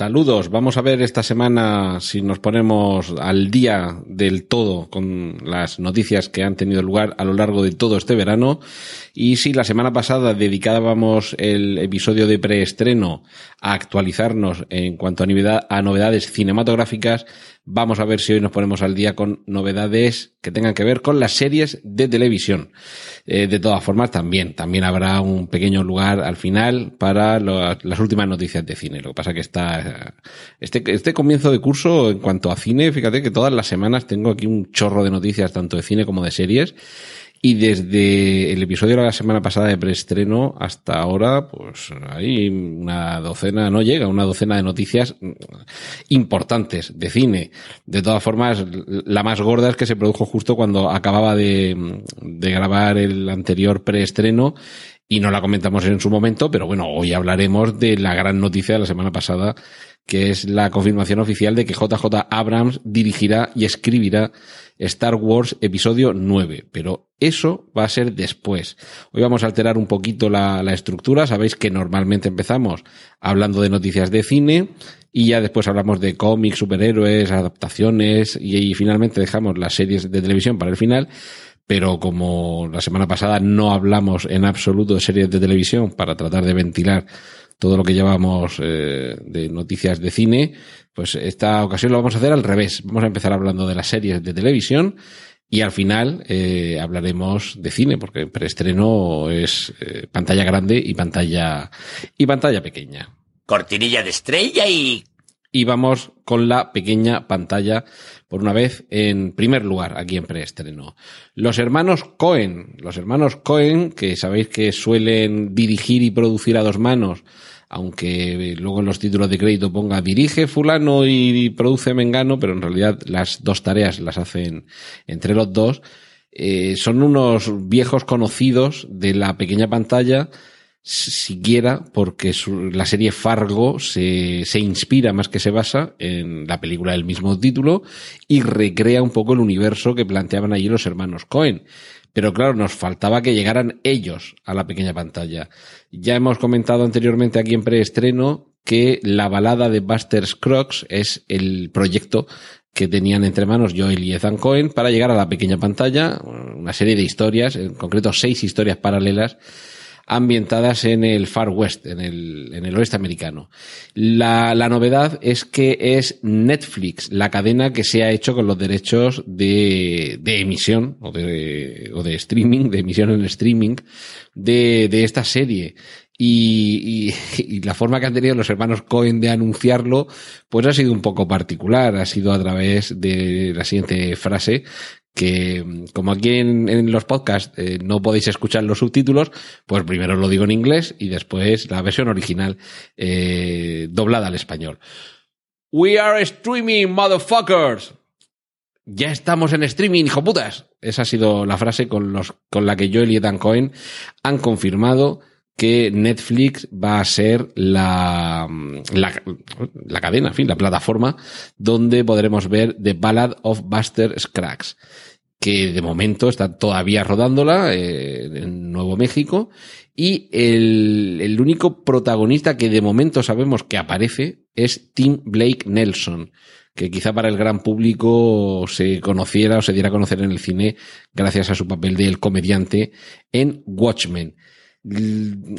Saludos, vamos a ver esta semana si nos ponemos al día del todo con las noticias que han tenido lugar a lo largo de todo este verano. Y si la semana pasada dedicábamos el episodio de preestreno a actualizarnos en cuanto a, novedad, a novedades cinematográficas, Vamos a ver si hoy nos ponemos al día con novedades que tengan que ver con las series de televisión. Eh, de todas formas, también, también habrá un pequeño lugar al final para las últimas noticias de cine. Lo que pasa que está, este, este comienzo de curso en cuanto a cine, fíjate que todas las semanas tengo aquí un chorro de noticias, tanto de cine como de series. Y desde el episodio de la semana pasada de preestreno hasta ahora, pues hay una docena, no llega, una docena de noticias importantes de cine. De todas formas, la más gorda es que se produjo justo cuando acababa de, de grabar el anterior preestreno y no la comentamos en su momento, pero bueno, hoy hablaremos de la gran noticia de la semana pasada que es la confirmación oficial de que JJ Abrams dirigirá y escribirá Star Wars Episodio 9. Pero eso va a ser después. Hoy vamos a alterar un poquito la, estructura. Sabéis que normalmente empezamos hablando de noticias de cine y ya después hablamos de cómics, superhéroes, adaptaciones y finalmente dejamos las series de televisión para el final pero como la semana pasada no hablamos en absoluto de series de televisión para tratar de ventilar todo lo que llevamos eh, de noticias de cine, pues esta ocasión lo vamos a hacer al revés. Vamos a empezar hablando de las series de televisión y al final eh, hablaremos de cine, porque el preestreno es eh, pantalla grande y pantalla y pantalla pequeña. Cortinilla de estrella y y vamos con la pequeña pantalla por una vez en primer lugar aquí en preestreno. Los hermanos Cohen, los hermanos Cohen que sabéis que suelen dirigir y producir a dos manos, aunque luego en los títulos de crédito ponga dirige fulano y produce mengano, pero en realidad las dos tareas las hacen entre los dos. Eh, son unos viejos conocidos de la pequeña pantalla siquiera porque la serie Fargo se, se inspira más que se basa en la película del mismo título y recrea un poco el universo que planteaban allí los hermanos Cohen. Pero claro, nos faltaba que llegaran ellos a la pequeña pantalla. Ya hemos comentado anteriormente aquí en preestreno que la balada de Buster Scruggs es el proyecto que tenían entre manos Joel y Ethan Cohen para llegar a la pequeña pantalla, una serie de historias, en concreto seis historias paralelas ambientadas en el Far West, en el, en el oeste americano. La, la novedad es que es Netflix, la cadena que se ha hecho con los derechos de, de emisión o de, o de streaming, de emisión en streaming de, de esta serie. Y, y, y, la forma que han tenido los hermanos Cohen de anunciarlo, pues ha sido un poco particular. Ha sido a través de la siguiente frase que como aquí en, los podcasts eh, no podéis escuchar los subtítulos, pues primero lo digo en inglés y después la versión original eh, doblada al español. We are streaming, motherfuckers. Ya estamos en streaming, hijo putas. Esa ha sido la frase con, la que Joel y Dan Cohen han confirmado que Netflix va a ser la, cadena, en fin, la plataforma donde podremos ver The Ballad of Buster Scruggs, que de momento está todavía rodándola eh, en Nuevo México y el, el único protagonista que de momento sabemos que aparece es Tim Blake Nelson que quizá para el gran público se conociera o se diera a conocer en el cine gracias a su papel de el comediante en Watchmen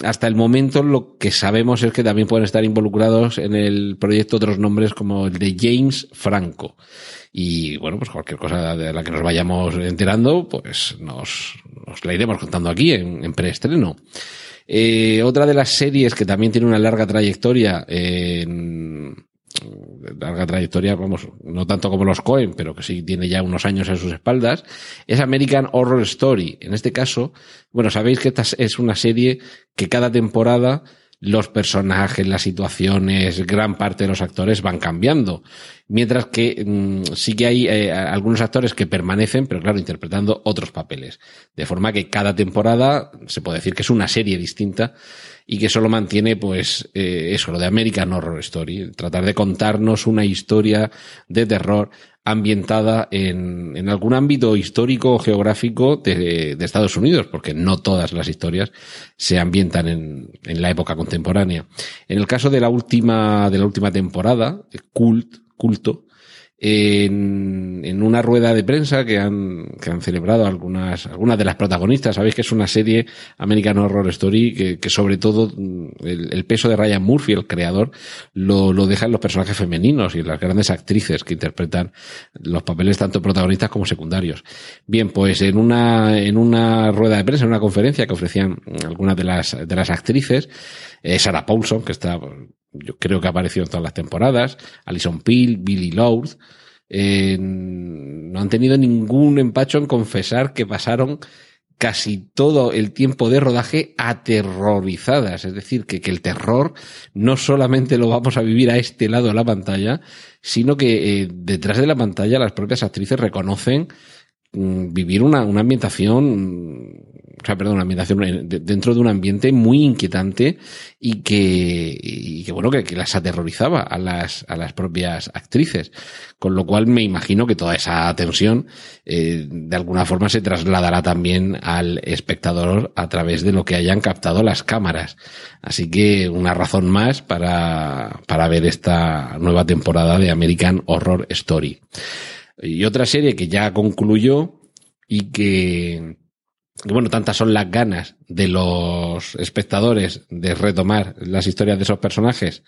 hasta el momento lo que sabemos es que también pueden estar involucrados en el proyecto otros nombres como el de James Franco. Y bueno, pues cualquier cosa de la que nos vayamos enterando, pues nos, nos la iremos contando aquí en, en preestreno. Eh, otra de las series que también tiene una larga trayectoria en, larga trayectoria, vamos, no tanto como los Cohen, pero que sí tiene ya unos años en sus espaldas, es American Horror Story. En este caso, bueno, sabéis que esta es una serie que cada temporada los personajes, las situaciones, gran parte de los actores van cambiando. Mientras que mm, sí que hay eh, algunos actores que permanecen, pero claro, interpretando otros papeles. De forma que cada temporada se puede decir que es una serie distinta y que solo mantiene, pues, eh, eso, lo de American Horror Story. Tratar de contarnos una historia de terror ambientada en, en algún ámbito histórico o geográfico de, de, Estados Unidos, porque no todas las historias se ambientan en, en la época contemporánea. En el caso de la última, de la última temporada, Cult, culto, en, en, una rueda de prensa que han, que han celebrado algunas, algunas de las protagonistas. Sabéis que es una serie American Horror Story que, que sobre todo mm, el, el, peso de Ryan Murphy, el creador, lo, lo deja en los personajes femeninos y en las grandes actrices que interpretan los papeles tanto protagonistas como secundarios. Bien, pues en una, en una rueda de prensa, en una conferencia que ofrecían algunas de las, de las actrices, eh, Sarah Paulson, que está yo creo que ha aparecido en todas las temporadas, Alison Peel, Billy Lord, eh, no han tenido ningún empacho en confesar que pasaron casi todo el tiempo de rodaje aterrorizadas. Es decir, que, que el terror no solamente lo vamos a vivir a este lado de la pantalla, sino que eh, detrás de la pantalla las propias actrices reconocen vivir una, una ambientación o sea, perdón, una ambientación eh, dentro de un ambiente muy inquietante y que, y que bueno, que, que, las aterrorizaba a las, a las propias actrices. Con lo cual me imagino que toda esa tensión, eh, de alguna forma se trasladará también al espectador a través de lo que hayan captado las cámaras. Así que una razón más para, para ver esta nueva temporada de American Horror Story. Y otra serie que ya concluyó y que, bueno, tantas son las ganas de los espectadores de retomar las historias de esos personajes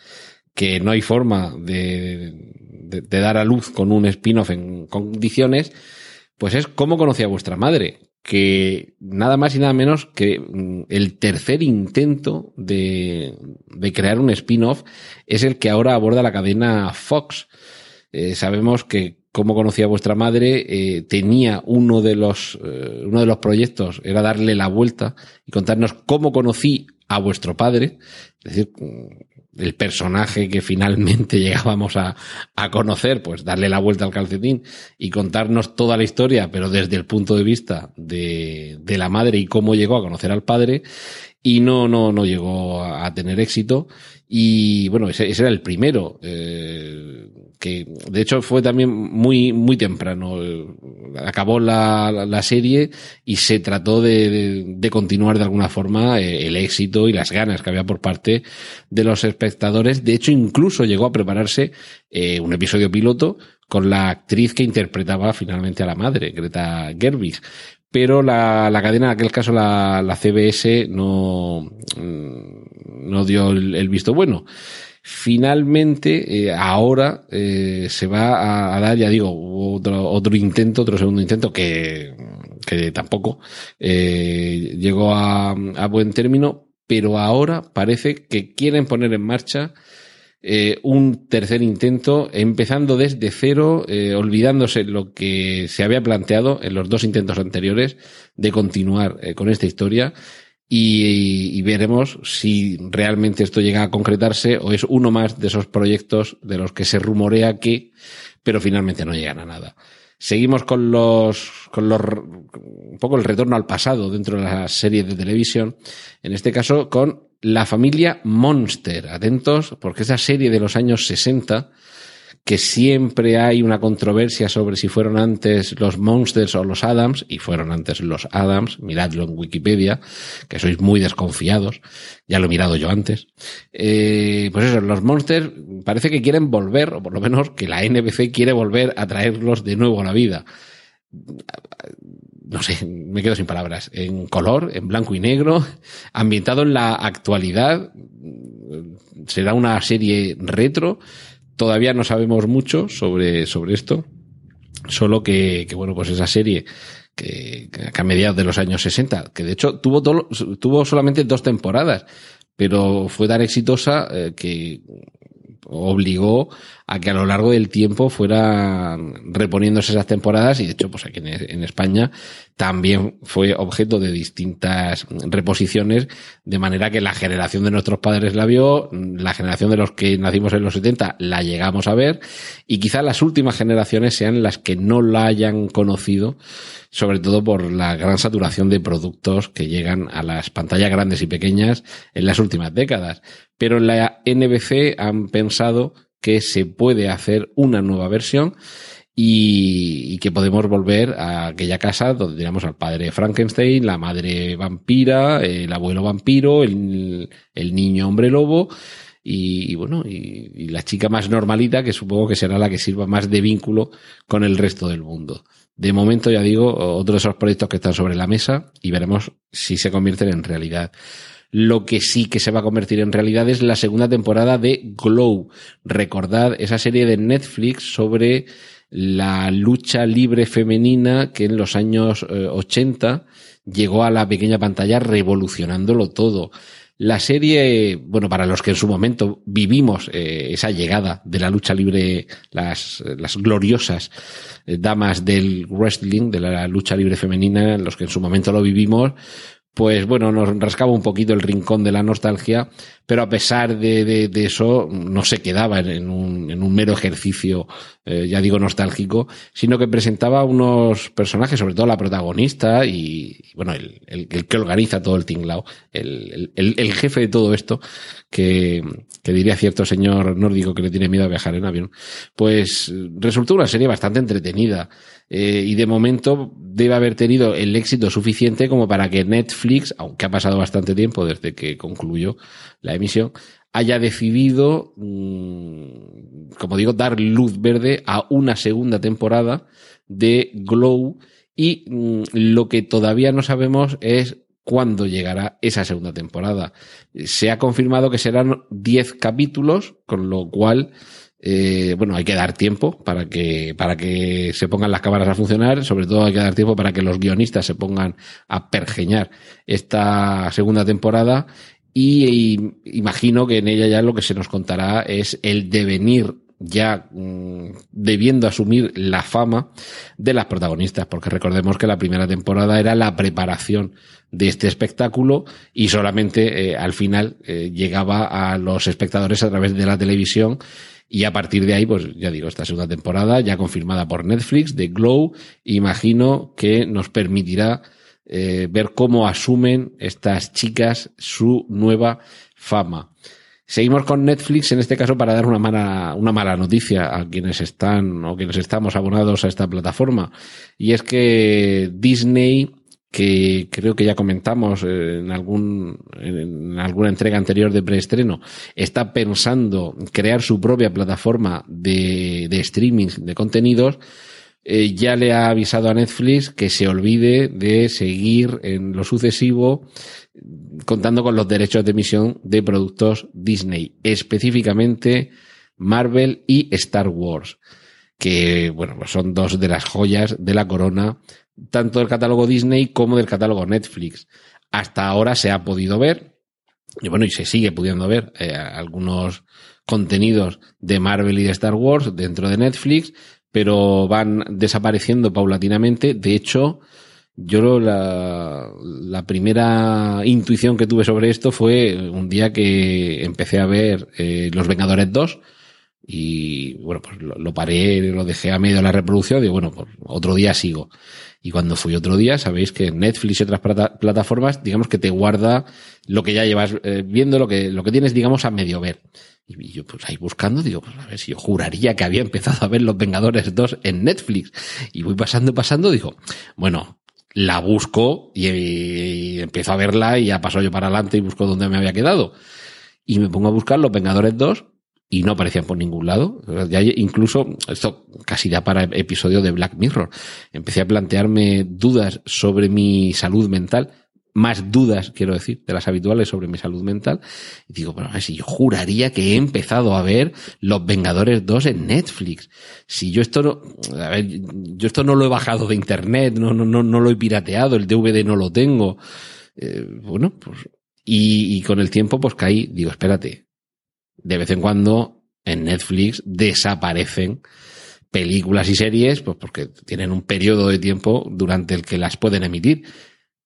que no hay forma de, de, de dar a luz con un spin-off en condiciones, pues es cómo conocí a vuestra madre, que nada más y nada menos que mm, el tercer intento de, de crear un spin-off es el que ahora aborda la cadena Fox. Eh, sabemos que cómo conocía vuestra madre, eh, tenía uno de los eh, uno de los proyectos era darle la vuelta y contarnos cómo conocí a vuestro padre, es decir, el personaje que finalmente llegábamos a, a conocer, pues darle la vuelta al calcetín y contarnos toda la historia, pero desde el punto de vista de, de la madre y cómo llegó a conocer al padre y no, no, no llegó a, tener éxito. Y bueno, ese, ese era el primero, eh, que de hecho fue también muy, muy temprano. Acabó la, la serie y se trató de, de, de continuar de alguna forma eh, el éxito y las ganas que había por parte de los espectadores. De hecho, incluso llegó a prepararse eh, un episodio piloto con la actriz que interpretaba finalmente a la madre, Greta Gerwig pero la, la, cadena, en aquel caso la, la CBS, no, no dio el, visto bueno. Finalmente, eh, ahora eh, se va a, a, dar, ya digo, otro, otro intento, otro segundo intento que, que tampoco eh, llegó a, a buen término, pero ahora parece que quieren poner en marcha eh, un tercer intento, empezando desde cero, eh, olvidándose lo que se había planteado en los dos intentos anteriores de continuar eh, con esta historia. Y, y, veremos si realmente esto llega a concretarse o es uno más de esos proyectos de los que se rumorea que, pero finalmente no llegan a nada. Seguimos con los, con los, un poco el retorno al pasado dentro de la serie de televisión. En este caso con la familia Monster. Atentos, porque esa serie de los años 60, que siempre hay una controversia sobre si fueron antes los Monsters o los Adams, y fueron antes los Adams, miradlo en Wikipedia, que sois muy desconfiados, ya lo he mirado yo antes. Eh, pues eso, los Monsters parece que quieren volver, o por lo menos que la NBC quiere volver a traerlos de nuevo a la vida no sé, me quedo sin palabras, en color, en blanco y negro, ambientado en la actualidad. Será una serie retro. Todavía no sabemos mucho sobre, sobre esto. Solo que, bueno, pues esa serie que, a mediados de los años 60, que de hecho tuvo, tuvo solamente dos temporadas, pero fue tan exitosa eh, que obligó a que a lo largo del tiempo fuera reponiéndose esas temporadas y de hecho pues aquí en, España también fue objeto de distintas reposiciones de manera que la generación de nuestros padres la vio, la generación de los que nacimos en los 70 la llegamos a ver y quizá las últimas generaciones sean las que no la hayan conocido sobre todo por la gran saturación de productos que llegan a las pantallas grandes y pequeñas en las últimas décadas. Pero en la NBC han pensado que se puede hacer una nueva versión y, que podemos volver a aquella casa donde teníamos al padre Frankenstein, la madre vampira, el abuelo vampiro, el, niño hombre lobo y, bueno, y, y, la chica más normalita que supongo que será la que sirva más de vínculo con el resto del mundo. De momento, ya digo, otro de esos proyectos que están sobre la mesa y veremos si se convierten en realidad. Lo que sí que se va a convertir en realidad es la segunda temporada de Glow. Recordad esa serie de Netflix sobre la lucha libre femenina que en los años 80 eh, llegó a la pequeña pantalla revolucionándolo todo. La serie, bueno, para los que en su momento vivimos eh, esa llegada de la lucha libre, las, las gloriosas eh, damas del wrestling, de la lucha libre femenina, los que en su momento lo vivimos, pues bueno, nos rascaba un poquito el rincón de la nostalgia, pero a pesar de, eso no se quedaba en un, en un mero ejercicio, eh, ya digo, nostálgico, sino que presentaba unos personajes, sobre todo la protagonista y, bueno, el, que organiza todo el tinglao, el, el, el, jefe de todo esto, que, que diría cierto señor nórdico que le tiene miedo a viajar en avión, pues resultó una serie bastante entretenida. Eh, y de momento debe haber tenido el éxito suficiente como para que Netflix, aunque ha pasado bastante tiempo desde que concluyó la emisión, haya decidido, mm, como digo, dar luz verde a una segunda temporada de Glow y mm, lo que todavía no sabemos es cuándo llegará esa segunda temporada. Se ha confirmado que serán 10 capítulos, con lo cual eh, bueno, hay que dar tiempo para que, para que se pongan las cámaras a funcionar. Sobre todo hay que dar tiempo para que los guionistas se pongan a pergeñar esta segunda temporada. Y, imagino que en ella ya lo que se nos contará es el devenir ya mm, debiendo asumir la fama de las protagonistas, porque recordemos que la primera temporada era la preparación de este espectáculo y solamente eh, al final eh, llegaba a los espectadores a través de la televisión y a partir de ahí, pues ya digo, esta segunda temporada, ya confirmada por Netflix, de Glow, imagino que nos permitirá eh, ver cómo asumen estas chicas su nueva fama. Seguimos con Netflix, en este caso para dar una mala, una mala noticia a quienes están o quienes estamos abonados a esta plataforma. Y es que Disney que creo que ya comentamos en algún en alguna entrega anterior de preestreno, está pensando crear su propia plataforma de, de streaming de contenidos, eh, ya le ha avisado a Netflix que se olvide de seguir en lo sucesivo contando con los derechos de emisión de productos Disney, específicamente Marvel y Star Wars, que bueno, pues son dos de las joyas de la corona tanto del catálogo Disney como del catálogo Netflix. Hasta ahora se ha podido ver, y bueno, y se sigue pudiendo ver eh, algunos contenidos de Marvel y de Star Wars dentro de Netflix, pero van desapareciendo paulatinamente. De hecho, yo la, la primera intuición que tuve sobre esto fue un día que empecé a ver eh, Los Vengadores 2, y bueno, pues lo, lo, paré, lo dejé a medio de la reproducción, digo, bueno, pues otro día sigo. Y cuando fui otro día, sabéis que Netflix y otras plataformas, digamos que te guarda lo que ya llevas eh, viendo, lo que, lo que tienes, digamos, a medio ver. Y yo, pues ahí buscando, digo, pues a ver si yo juraría que había empezado a ver Los Vengadores 2 en Netflix. Y voy pasando, pasando, digo, bueno, la busco y, empiezo a verla y ya paso yo para adelante y busco dónde me había quedado. Y me pongo a buscar Los Vengadores 2 y no aparecían por ningún lado. Incluso, esto casi ya para episodio de Black Mirror, empecé a plantearme dudas sobre mi salud mental, más dudas, quiero decir, de las habituales sobre mi salud mental. Y digo, bueno, a ver si yo juraría que he empezado a ver Los Vengadores 2 en Netflix. Si yo esto no, a ver, yo esto no lo he bajado de internet, no, no, no, no lo he pirateado, el DVD no lo tengo. Eh, bueno, pues, y con el tiempo pues caí, digo, espérate, de vez en cuando en Netflix desaparecen películas y series, pues porque tienen un periodo de tiempo durante el que las pueden emitir.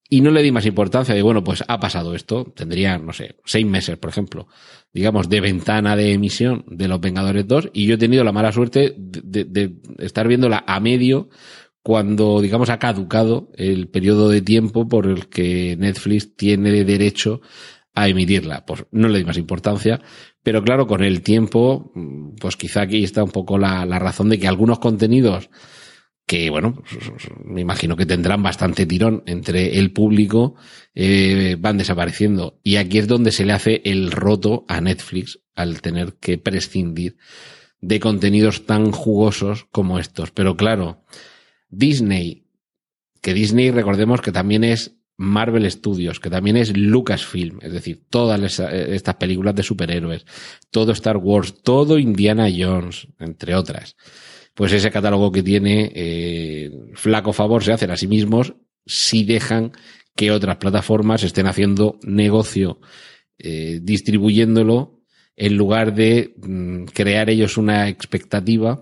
Y no le di más importancia de, bueno, pues ha pasado esto. Tendría, no sé, seis meses, por ejemplo, digamos, de ventana de emisión de Los Vengadores 2. Y yo he tenido la mala suerte de, de, de estar viéndola a medio cuando, digamos, ha caducado el periodo de tiempo por el que Netflix tiene derecho a emitirla. Pues no le di más importancia, pero claro, con el tiempo, pues quizá aquí está un poco la, la razón de que algunos contenidos que, bueno, me imagino que tendrán bastante tirón entre el público, eh, van desapareciendo. Y aquí es donde se le hace el roto a Netflix al tener que prescindir de contenidos tan jugosos como estos. Pero claro, Disney, que Disney recordemos que también es Marvel Studios, que también es Lucasfilm, es decir, todas estas películas de superhéroes, todo Star Wars, todo Indiana Jones, entre otras. Pues ese catálogo que tiene, eh, flaco favor se hacen a sí mismos si dejan que otras plataformas estén haciendo negocio eh, distribuyéndolo en lugar de mm, crear ellos una expectativa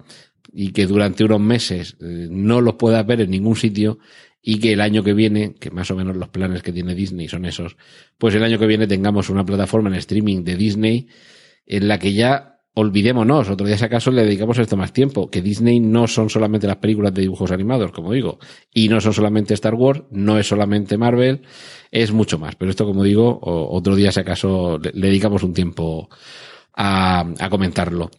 y que durante unos meses eh, no los puedas ver en ningún sitio y que el año que viene, que más o menos los planes que tiene Disney son esos, pues el año que viene tengamos una plataforma en streaming de Disney en la que ya olvidémonos, otro día si acaso le dedicamos esto más tiempo, que Disney no son solamente las películas de dibujos animados, como digo, y no son solamente Star Wars, no es solamente Marvel, es mucho más. Pero esto, como digo, otro día si acaso le dedicamos un tiempo a, a comentarlo.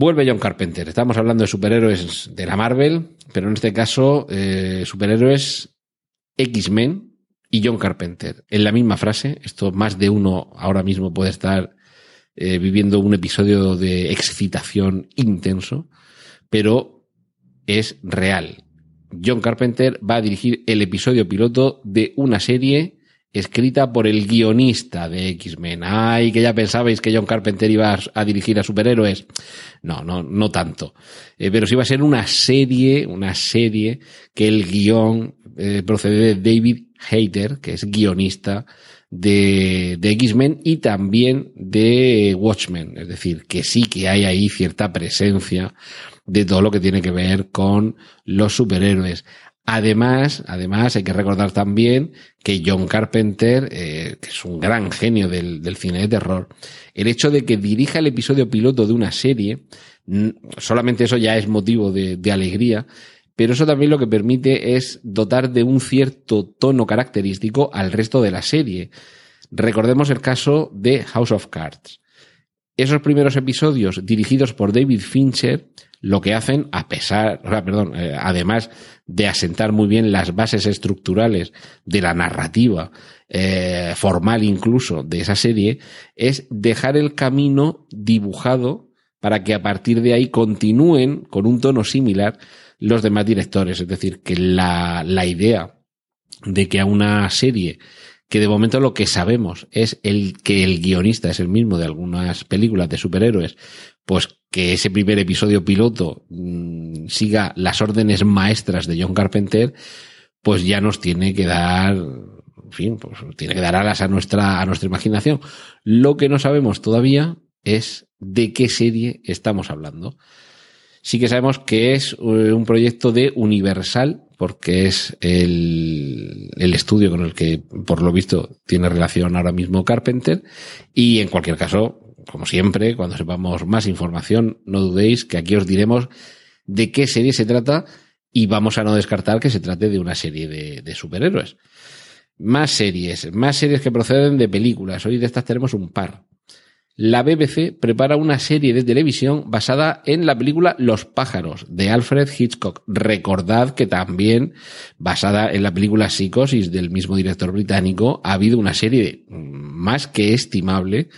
Vuelve John Carpenter. Estamos hablando de superhéroes de la Marvel, pero en este caso eh, superhéroes X-Men y John Carpenter. En la misma frase, esto más de uno ahora mismo puede estar eh, viviendo un episodio de excitación intenso, pero es real. John Carpenter va a dirigir el episodio piloto de una serie escrita por el guionista de X-Men. Ay, que ya pensabais que John Carpenter iba a, dirigir a superhéroes. No, no, no tanto. Eh, pero sí va a ser una serie, una serie que el guion eh, procede de David Hayter, que es guionista de, de X-Men y también de Watchmen. Es decir, que sí que hay ahí cierta presencia de todo lo que tiene que ver con los superhéroes. Además, además hay que recordar también que John Carpenter, eh, que es un gran genio del, cine de terror, el hecho de que dirija el episodio piloto de una serie, solamente eso ya es motivo de, de alegría, pero eso también lo que permite es dotar de un cierto tono característico al resto de la serie. Recordemos el caso de House of Cards. Esos primeros episodios dirigidos por David Fincher lo que hacen, a pesar, perdón, eh, además de asentar muy bien las bases estructurales de la narrativa, eh, formal incluso, de esa serie, es dejar el camino dibujado para que a partir de ahí continúen con un tono similar los demás directores. Es decir, que la, la idea de que a una serie que de momento lo que sabemos es el que el guionista es el mismo de algunas películas de superhéroes, pues que ese primer episodio piloto mmm, siga las órdenes maestras de John Carpenter, pues ya nos tiene que dar, en fin, pues tiene que dar alas a nuestra, a nuestra imaginación. Lo que no sabemos todavía es de qué serie estamos hablando. Sí que sabemos que es eh, un proyecto de Universal, porque es el, el, estudio con el que, por lo visto, tiene relación ahora mismo Carpenter. Y en cualquier caso, como siempre, cuando sepamos más información, no dudéis que aquí os diremos de qué serie se trata y vamos a no descartar que se trate de una serie de, superhéroes. Más series, más series que proceden de películas. Hoy de estas tenemos un par. La BBC prepara una serie de televisión basada en la película Los pájaros de Alfred Hitchcock. Recordad que también, basada en la película Psicosis del mismo director británico, ha habido una serie más que estimable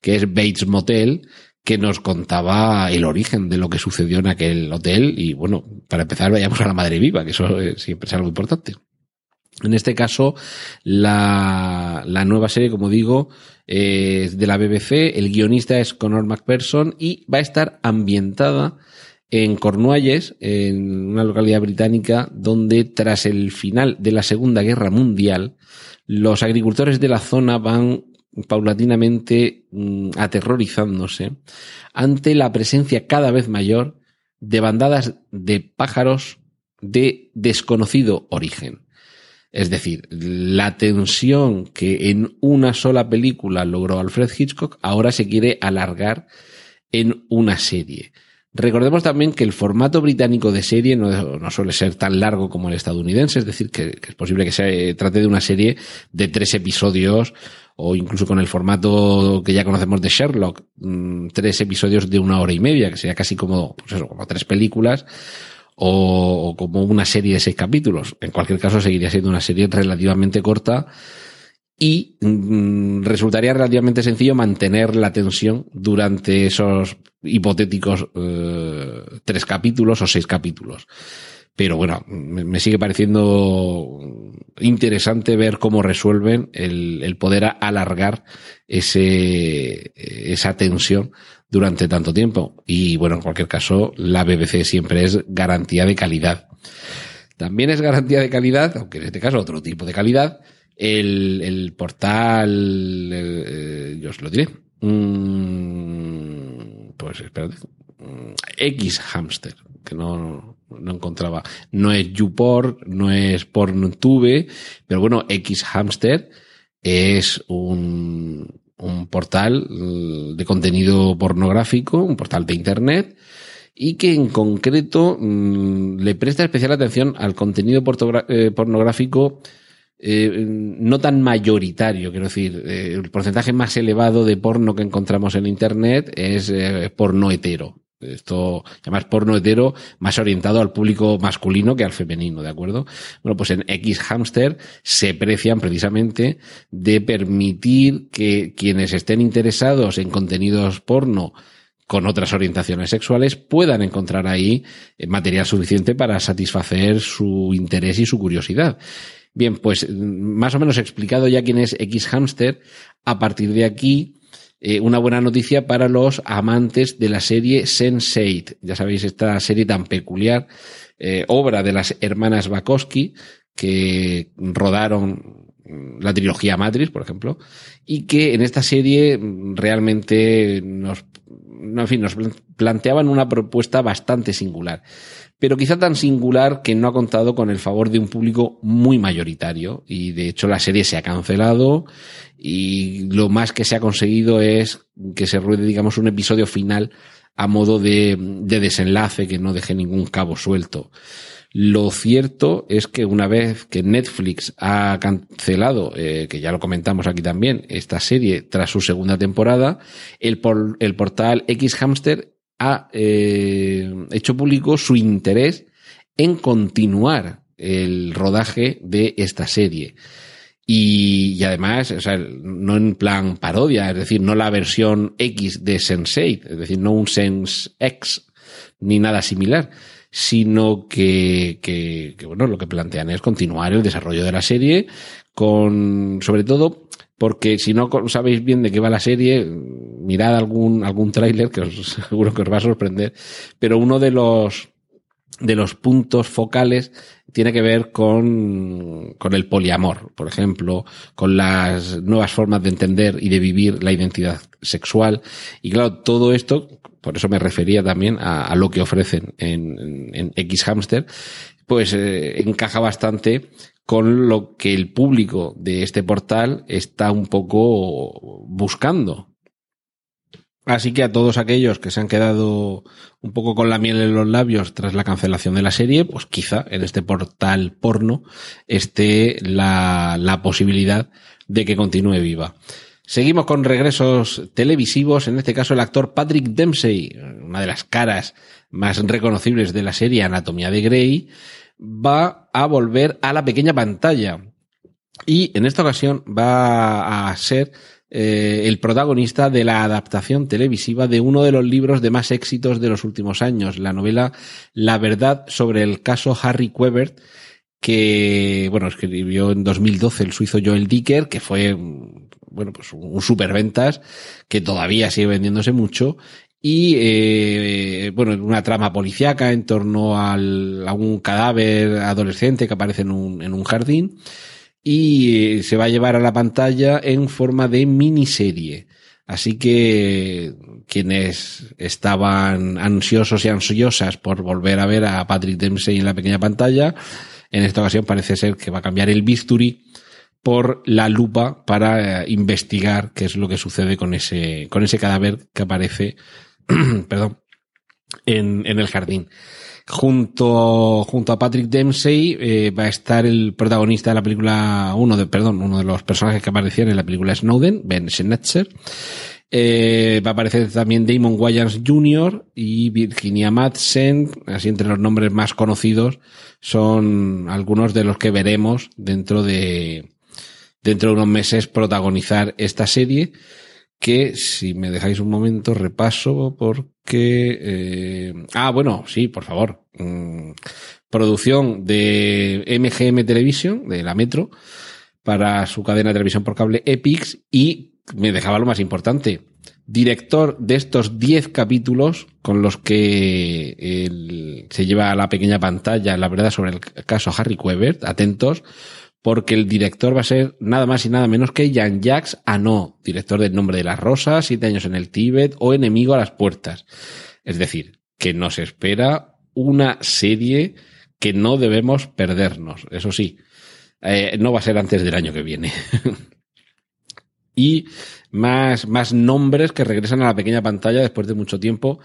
que es Bates Motel, que nos contaba el origen de lo que sucedió en aquel hotel. Y bueno, para empezar, vayamos a la madre viva, que eso siempre es algo importante. En este caso, la, la nueva serie, como digo, es de la BBC. El guionista es Conor McPherson y va a estar ambientada en Cornualles, en una localidad británica, donde tras el final de la Segunda Guerra Mundial, los agricultores de la zona van paulatinamente mm, aterrorizándose ante la presencia cada vez mayor de bandadas de pájaros de desconocido origen. Es decir, la tensión que en una sola película logró Alfred Hitchcock ahora se quiere alargar en una serie. Recordemos también que el formato británico de serie no, suele ser tan largo como el estadounidense, es decir, que, es posible que se trate de una serie de tres episodios o incluso con el formato que ya conocemos de Sherlock, mm, tres episodios de una hora y media, que sería casi como, pues eso, como tres películas o, como una serie de seis capítulos. En cualquier caso, seguiría siendo una serie relativamente corta y mm, resultaría relativamente sencillo mantener la tensión durante esos hipotéticos eh, tres capítulos o seis capítulos. Pero bueno, me, sigue pareciendo interesante ver cómo resuelven el, el poder alargar ese, esa tensión durante tanto tiempo. Y bueno, en cualquier caso, la BBC siempre es garantía de calidad. También es garantía de calidad, aunque en este caso otro tipo de calidad, el, el portal, eh, yo os lo diré. Mm, pues espérate. Mm, X Hamster, que no, no encontraba. No es YouPorn, no es PornTube, pero bueno, X Hamster es un, portal mm, de contenido pornográfico, un portal de internet, y que en concreto le presta especial atención al contenido eh, pornográfico eh, no tan mayoritario, quiero decir, eh, el porcentaje más elevado de porno que encontramos en Internet es porno hetero. Esto, además, porno hetero más orientado al público masculino que al femenino, ¿de acuerdo? Bueno, pues en X Hamster se precian precisamente de permitir que quienes estén interesados en contenidos porno con otras orientaciones sexuales puedan encontrar ahí material suficiente para satisfacer su interés y su curiosidad. Bien, pues más o menos explicado ya quién es X Hamster, a partir de aquí, eh, una buena noticia para los amantes de la serie Sense8. Ya sabéis, esta serie tan peculiar, eh, obra de las hermanas Bakowski, que rodaron la trilogía Matrix, por ejemplo, y que en esta serie realmente nos, en fin, nos planteaban una propuesta bastante singular pero quizá tan singular que no ha contado con el favor de un público muy mayoritario y de hecho la serie se ha cancelado y lo más que se ha conseguido es que se ruede digamos un episodio final a modo de, desenlace que no deje ningún cabo suelto. Lo cierto es que una vez que Netflix ha cancelado, eh, que ya lo comentamos aquí también, esta serie tras su segunda temporada, el, el portal X Hamster ha eh, hecho público su interés en continuar el rodaje de esta serie. Y, además, no en plan parodia, es decir, no la versión X de Sense8, es decir, no un Sense X ni nada similar, sino que, que, que, bueno, lo que plantean es continuar el desarrollo de la serie con, sobre todo, porque si no sabéis bien de qué va la serie, mirad algún, algún tráiler que os, seguro que os va a sorprender, pero uno de los, de los puntos focales tiene que ver con, con el poliamor, por ejemplo, con las nuevas formas de entender y de vivir la identidad sexual. Y claro, todo esto, por eso me refería también a, lo que ofrecen en, X Hamster, pues eh, encaja bastante con lo que el público de este portal está un poco buscando. Así que a todos aquellos que se han quedado un poco con la miel en los labios tras la cancelación de la serie, pues quizá en este portal porno esté la posibilidad de que continúe viva. Seguimos con regresos televisivos, en este caso el actor Patrick Dempsey, una de las caras más reconocibles de la serie Anatomía de Grey, va a volver a la pequeña pantalla. Y en esta ocasión va a ser eh, el protagonista de la adaptación televisiva de uno de los libros de más éxitos de los últimos años, la novela La verdad sobre el caso Harry Quebert, que, bueno, escribió en 2012 el suizo Joel Dicker, que fue, bueno, pues un superventas, que todavía sigue vendiéndose mucho, y eh, bueno, una trama policíaca en torno al, a un cadáver adolescente que aparece en un, en un jardín y eh, se va a llevar a la pantalla en forma de miniserie. Así que quienes estaban ansiosos y ansiosas por volver a ver a Patrick Dempsey en la pequeña pantalla, en esta ocasión parece ser que va a cambiar el bisturí por la lupa para eh, investigar qué es lo que sucede con ese, con ese cadáver que aparece, perdón, en, en el jardín. Junto, junto a Patrick Dempsey eh, va a estar el protagonista de la película, uno de, perdón, uno de los personajes que aparecían en la película Snowden, Ben Schnetzer. Eh, va a aparecer también Damon Wayans Jr. y Virginia Madsen, así entre los nombres más conocidos, son algunos de los que veremos dentro de, dentro de unos meses protagonizar esta serie que si me dejáis un momento repaso porque eh, ah bueno sí por favor mm, producción de MGM Television de la Metro para su cadena de televisión por cable Epix y me dejaba lo más importante director de estos 10 capítulos con los que se lleva a la pequeña pantalla la verdad sobre el caso Harry Quebert atentos porque el director va a ser nada más y nada menos que Jean-Jacques Anot, director del Nombre de las Rosas, Siete años en el Tíbet o Enemigo a las Puertas. Es decir, que nos espera una serie que no debemos perdernos. Eso sí, eh, no va a ser antes del año que viene. y más, más nombres que regresan a la pequeña pantalla después de mucho tiempo.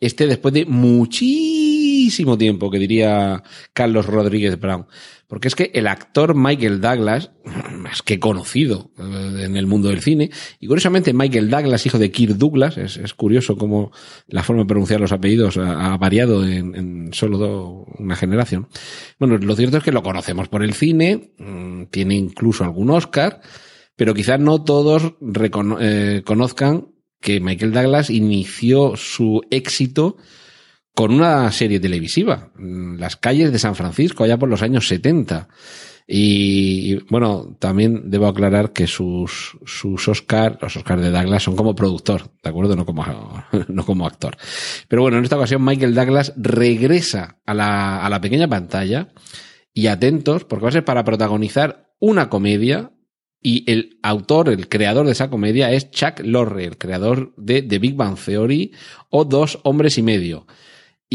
Este después de muchísimo tiempo, que diría Carlos Rodríguez Brown. Porque es que el actor Michael Douglas, más que conocido eh, en el mundo del cine, y curiosamente Michael Douglas, hijo de Kirk Douglas, es, curioso cómo la forma de pronunciar los apellidos ha, variado en, solo una generación. Bueno, lo cierto es que lo conocemos por el cine, mm, tiene incluso algún Oscar, pero quizás no todos eh, conozcan que Michael Douglas inició su éxito con una serie televisiva, Las calles de San Francisco, allá por los años 70. Y, bueno, también debo aclarar que sus, sus Oscar, los Oscars de Douglas son como productor, ¿de acuerdo? No como, no como actor. Pero bueno, en esta ocasión Michael Douglas regresa a la, a la pequeña pantalla y atentos, porque va a ser para protagonizar una comedia y el autor, el creador de esa comedia es Chuck Lorre, el creador de The Big Bang Theory o Dos Hombres y Medio.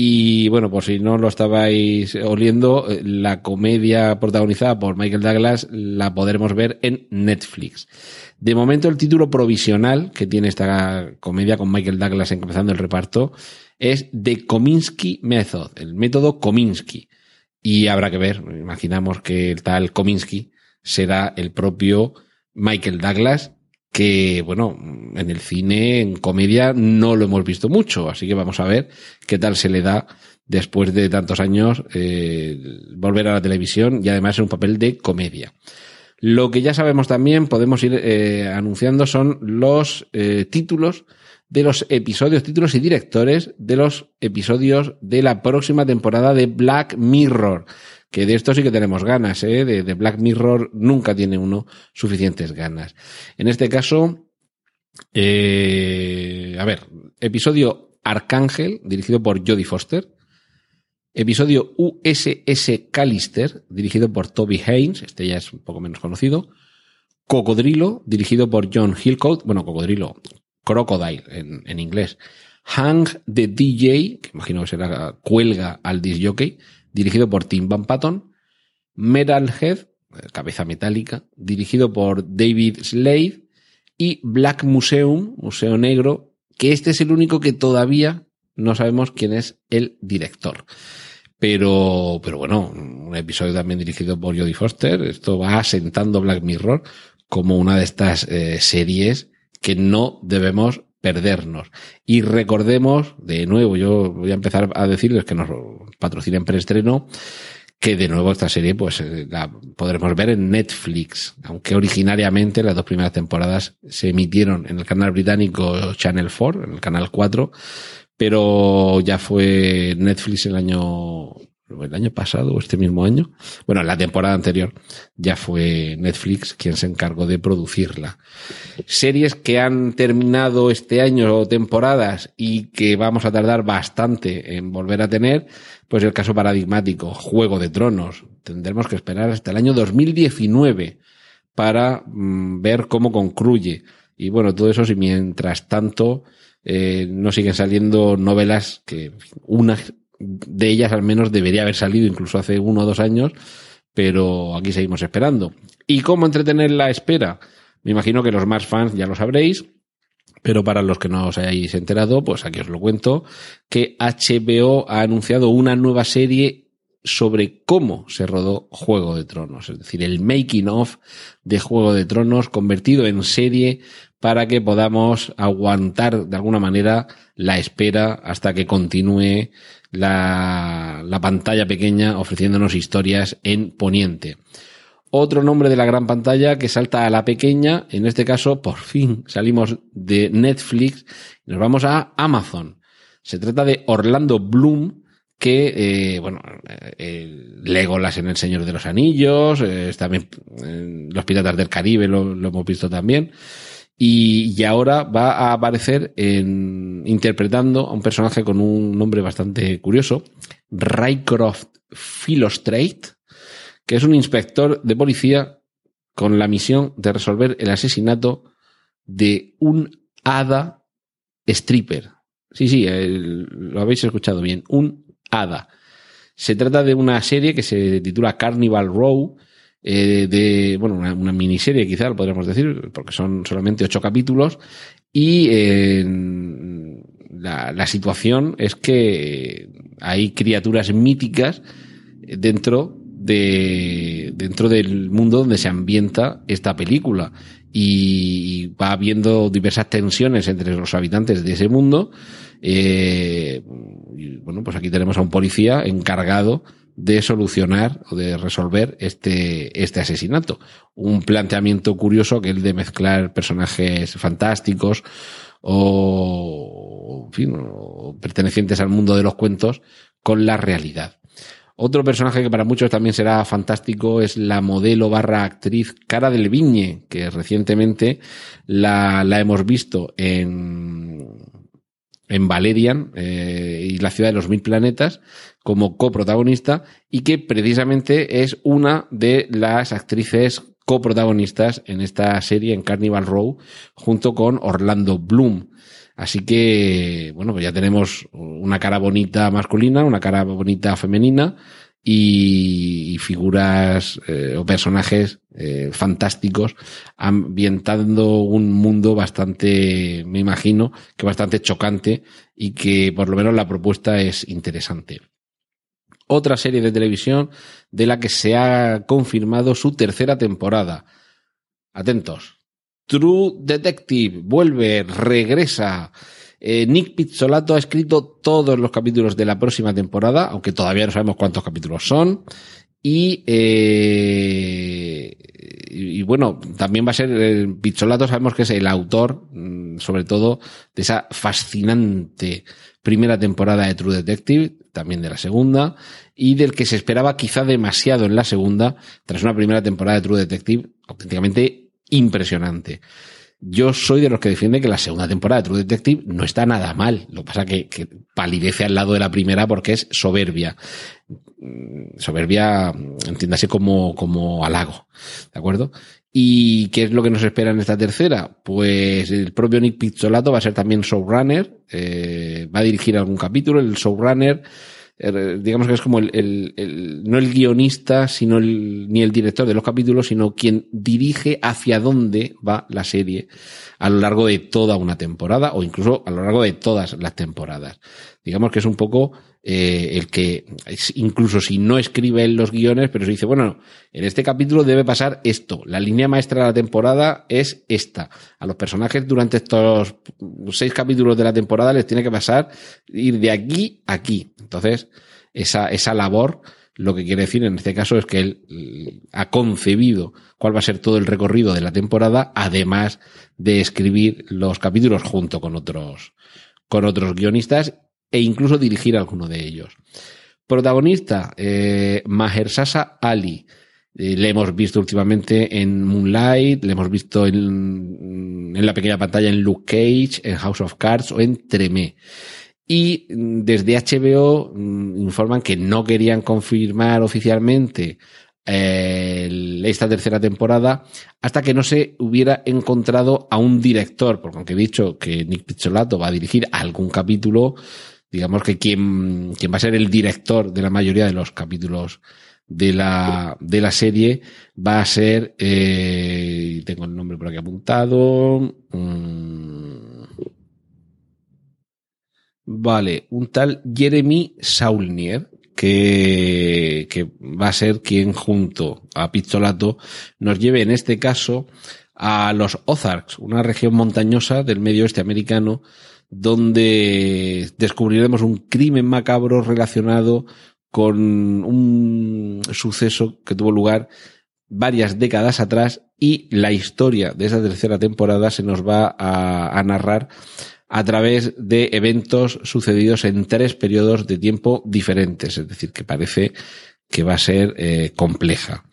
Y bueno, por si no lo estabais oliendo, eh, la comedia protagonizada por Michael Douglas la podremos ver en Netflix. De momento el título provisional que tiene esta comedia con Michael Douglas encabezando el reparto es The Kominsky Method, el método Kominsky. Y habrá que ver, imaginamos que el tal Kominsky será el propio Michael Douglas que, bueno, en el cine, en comedia, no lo hemos visto mucho, así que vamos a ver qué tal se le da después de tantos años eh, volver a la televisión y además en un papel de comedia. Lo que ya sabemos también, podemos ir eh, anunciando, son los eh, títulos de los episodios, títulos y directores de los episodios de la próxima temporada de Black Mirror que de esto sí que tenemos ganas, ¿eh? De, Black Mirror nunca tiene uno suficientes ganas. En este caso, eh, a ver, episodio Arcángel, dirigido por Jodie Foster. Episodio USS Callister, dirigido por Toby Haynes, este ya es un poco menos conocido. Cocodrilo, dirigido por John Hillcoat, bueno, Cocodrilo, Crocodile en, en inglés. Hang the DJ, que imagino que será cuelga al disc jockey, dirigido por Tim Van Patten, Metalhead, cabeza metálica, dirigido por David Slade, y Black Museum, Museo Negro, que este es el único que todavía no sabemos quién es el director. Pero, pero bueno, un episodio también dirigido por Jodie Foster. Esto va asentando Black Mirror como una de estas eh, series que no debemos perdernos. Y recordemos, de nuevo, yo voy a empezar a decirles que nos patrocinen preestreno, que de nuevo esta serie pues eh, la podremos ver en Netflix, aunque originariamente las dos primeras temporadas se emitieron en el canal británico Channel 4, en el canal 4, pero ya fue Netflix el año el año pasado o este mismo año. Bueno, en la temporada anterior ya fue Netflix quien se encargó de producirla. Series que han terminado este año o temporadas y que vamos a tardar bastante en volver a tener, pues el caso paradigmático, Juego de Tronos. Tendremos que esperar hasta el año 2019 para mm, ver cómo concluye. Y bueno, todo eso si mientras tanto eh, no siguen saliendo novelas que una de ellas al menos debería haber salido incluso hace uno o dos años, pero aquí seguimos esperando. ¿Y cómo entretener la espera? Me imagino que los más fans ya lo sabréis, pero para los que no os hayáis enterado, pues aquí os lo cuento, que HBO ha anunciado una nueva serie sobre cómo se rodó Juego de Tronos, es decir, el making of de Juego de Tronos convertido en serie para que podamos aguantar de alguna manera la espera hasta que continúe la, la pantalla pequeña ofreciéndonos historias en Poniente. Otro nombre de la gran pantalla que salta a la pequeña, en este caso por fin salimos de Netflix y nos vamos a Amazon. Se trata de Orlando Bloom, que, eh, bueno, eh, Legolas en El Señor de los Anillos, eh, también Los Piratas del Caribe lo, lo hemos visto también. Y, y, ahora va a aparecer interpretando a un personaje con un nombre bastante curioso, Rycroft Philostrate, que es un inspector de policía con la misión de resolver el asesinato de un hada stripper. Sí, sí, lo habéis escuchado bien, un hada. Se trata de una serie que se titula Carnival Row, eh, de, bueno, una, una, miniserie quizá, podríamos decir, porque son solamente ocho capítulos, y eh, la, la situación es que hay criaturas míticas dentro de dentro del mundo donde se ambienta esta película. Y va habiendo diversas tensiones entre los habitantes de ese mundo eh, y bueno pues aquí tenemos a un policía encargado de solucionar o de resolver este, este asesinato. Un planteamiento curioso que el de mezclar personajes fantásticos o, en fin, pertenecientes al mundo de los cuentos con la realidad. Otro personaje que para muchos también será fantástico es la modelo barra actriz Cara del Viñe, que recientemente la, la hemos visto en, en Valerian eh, y la ciudad de los mil planetas como coprotagonista y que precisamente es una de las actrices coprotagonistas en esta serie en Carnival Row junto con Orlando Bloom. Así que, bueno, pues ya tenemos una cara bonita masculina, una cara bonita femenina y, figuras eh, o personajes eh, fantásticos ambientando un mundo bastante, me imagino, que bastante chocante y que por lo menos la propuesta es interesante. Otra serie de televisión de la que se ha confirmado su tercera temporada. Atentos. True Detective vuelve, regresa. Eh, Nick Pizzolato ha escrito todos los capítulos de la próxima temporada, aunque todavía no sabemos cuántos capítulos son. Y, eh, y, bueno, también va a ser, el Pizzolato sabemos que es el autor, mm, sobre todo, de esa fascinante primera temporada de True Detective, también de la segunda, y del que se esperaba quizá demasiado en la segunda, tras una primera temporada de True Detective auténticamente impresionante. Yo soy de los que defiende que la segunda temporada de True Detective no está nada mal. Lo que pasa que, que palidece al lado de la primera porque es soberbia. Soberbia, entiéndase como, como halago. ¿De acuerdo? ¿Y qué es lo que nos espera en esta tercera? Pues el propio Nick Pizzolato va a ser también showrunner, eh, va a dirigir algún capítulo, el showrunner Er, digamos que es como el, el, el, no el guionista, sino el, ni el director de los capítulos, sino quien dirige hacia dónde va la serie a lo largo de toda una temporada o incluso a lo largo de todas las temporadas. Digamos que es un poco eh, el que, incluso si no escribe en los guiones, pero se dice, bueno, en este capítulo debe pasar esto. La línea maestra de la temporada es esta. A los personajes durante estos seis capítulos de la temporada les tiene que pasar ir de aquí a aquí. Entonces, esa, esa labor, lo que quiere decir en este caso es que él ha concebido cuál va a ser todo el recorrido de la temporada, además de escribir los capítulos junto con otros, con otros guionistas e incluso dirigir alguno de ellos. Protagonista, eh, Mahershala Ali. Eh, le hemos visto últimamente en Moonlight, le hemos visto en, en la pequeña pantalla en Luke Cage, en House of Cards o en Tremé. Y desde HBO mm, informan que no querían confirmar oficialmente eh, esta tercera temporada hasta que no se hubiera encontrado a un director, porque aunque he dicho que Nick Pizzolato va a dirigir algún capítulo, digamos que quien, quien va a ser el director de la mayoría de los capítulos de la, de la serie va a ser, eh, tengo el nombre por aquí apuntado, mm, vale, un tal Jeremy Saulnier, que, que va a ser quien junto a Pizzolato nos lleve en este caso a los Ozarks, una región montañosa del medio oeste americano, donde descubriremos un crimen macabro relacionado con un suceso que tuvo lugar varias décadas atrás y la historia de esa tercera temporada se nos va a, a narrar a través de eventos sucedidos en tres periodos de tiempo diferentes, es decir, que parece que va a ser eh, compleja.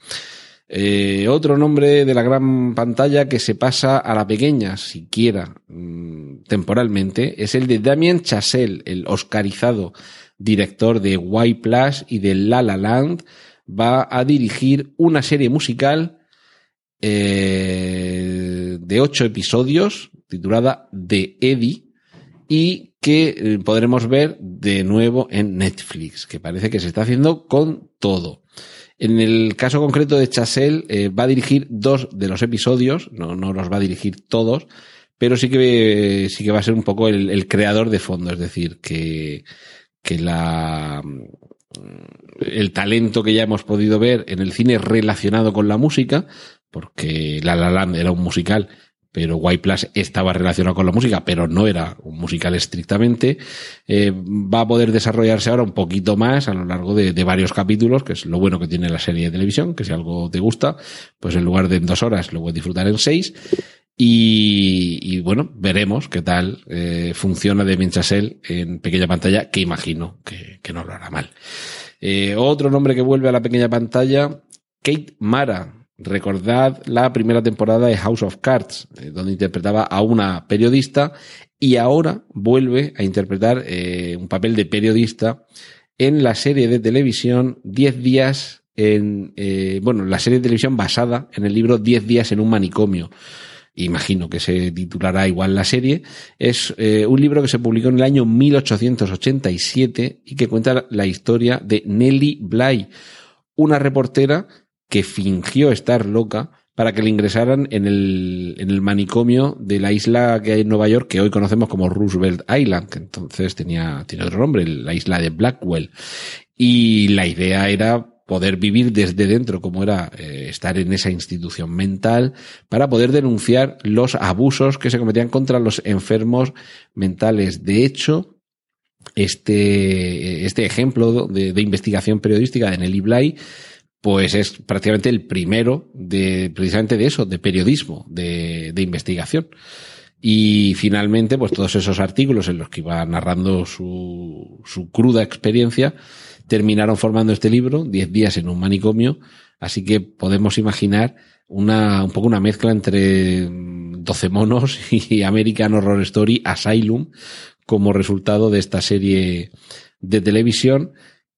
Eh, otro nombre de la gran pantalla que se pasa a la pequeña, siquiera mmm, temporalmente, es el de Damien Chazelle, el oscarizado director de Y Plus y de La La Land, va a dirigir una serie musical eh, de ocho episodios titulada The Eddie, y que eh, podremos ver de nuevo en Netflix, que parece que se está haciendo con todo. En el caso concreto de Chasel, eh, va a dirigir dos de los episodios, no, no los va a dirigir todos, pero sí que, sí que va a ser un poco el, el creador de fondo, es decir, que, que la, el talento que ya hemos podido ver en el cine relacionado con la música, porque La La Land era un musical pero Y Plus estaba relacionado con la música, pero no era un musical estrictamente, eh, va a poder desarrollarse ahora un poquito más a lo largo de, varios capítulos, que es lo bueno que tiene la serie de televisión, que si algo te gusta, pues en lugar de en dos horas lo puedes disfrutar en seis. Y, bueno, veremos qué tal eh, funciona de Minchasel en pequeña pantalla, que imagino que, que no lo hará mal. Eh, otro nombre que vuelve a la pequeña pantalla, Kate Mara, Recordad la primera temporada de House of Cards, eh, donde interpretaba a una periodista y ahora vuelve a interpretar eh, un papel de periodista en la serie de televisión 10 días en, eh, bueno, la serie de televisión basada en el libro 10 días en un manicomio. Imagino que se titulará igual la serie. Es un libro que se publicó en el año 1887 y que cuenta la historia de Nellie Bly, una reportera que fingió estar loca para que le ingresaran en el, en el manicomio de la isla que hay en Nueva York, que hoy conocemos como Roosevelt Island, que entonces tenía, tiene otro nombre, la isla de Blackwell. Y la idea era poder vivir desde dentro, como era eh, estar en esa institución mental, para poder denunciar los abusos que se cometían contra los enfermos mentales. De hecho, este, este ejemplo de, de investigación periodística de Nelly Bly pues es prácticamente el primero de precisamente de eso, de periodismo, de, investigación. Y finalmente, pues todos esos artículos en los que iba narrando su, su cruda experiencia terminaron formando este libro, 10 días en un manicomio, así que podemos imaginar una, un poco una mezcla entre 12 monos y American Horror Story Asylum como resultado de esta serie de televisión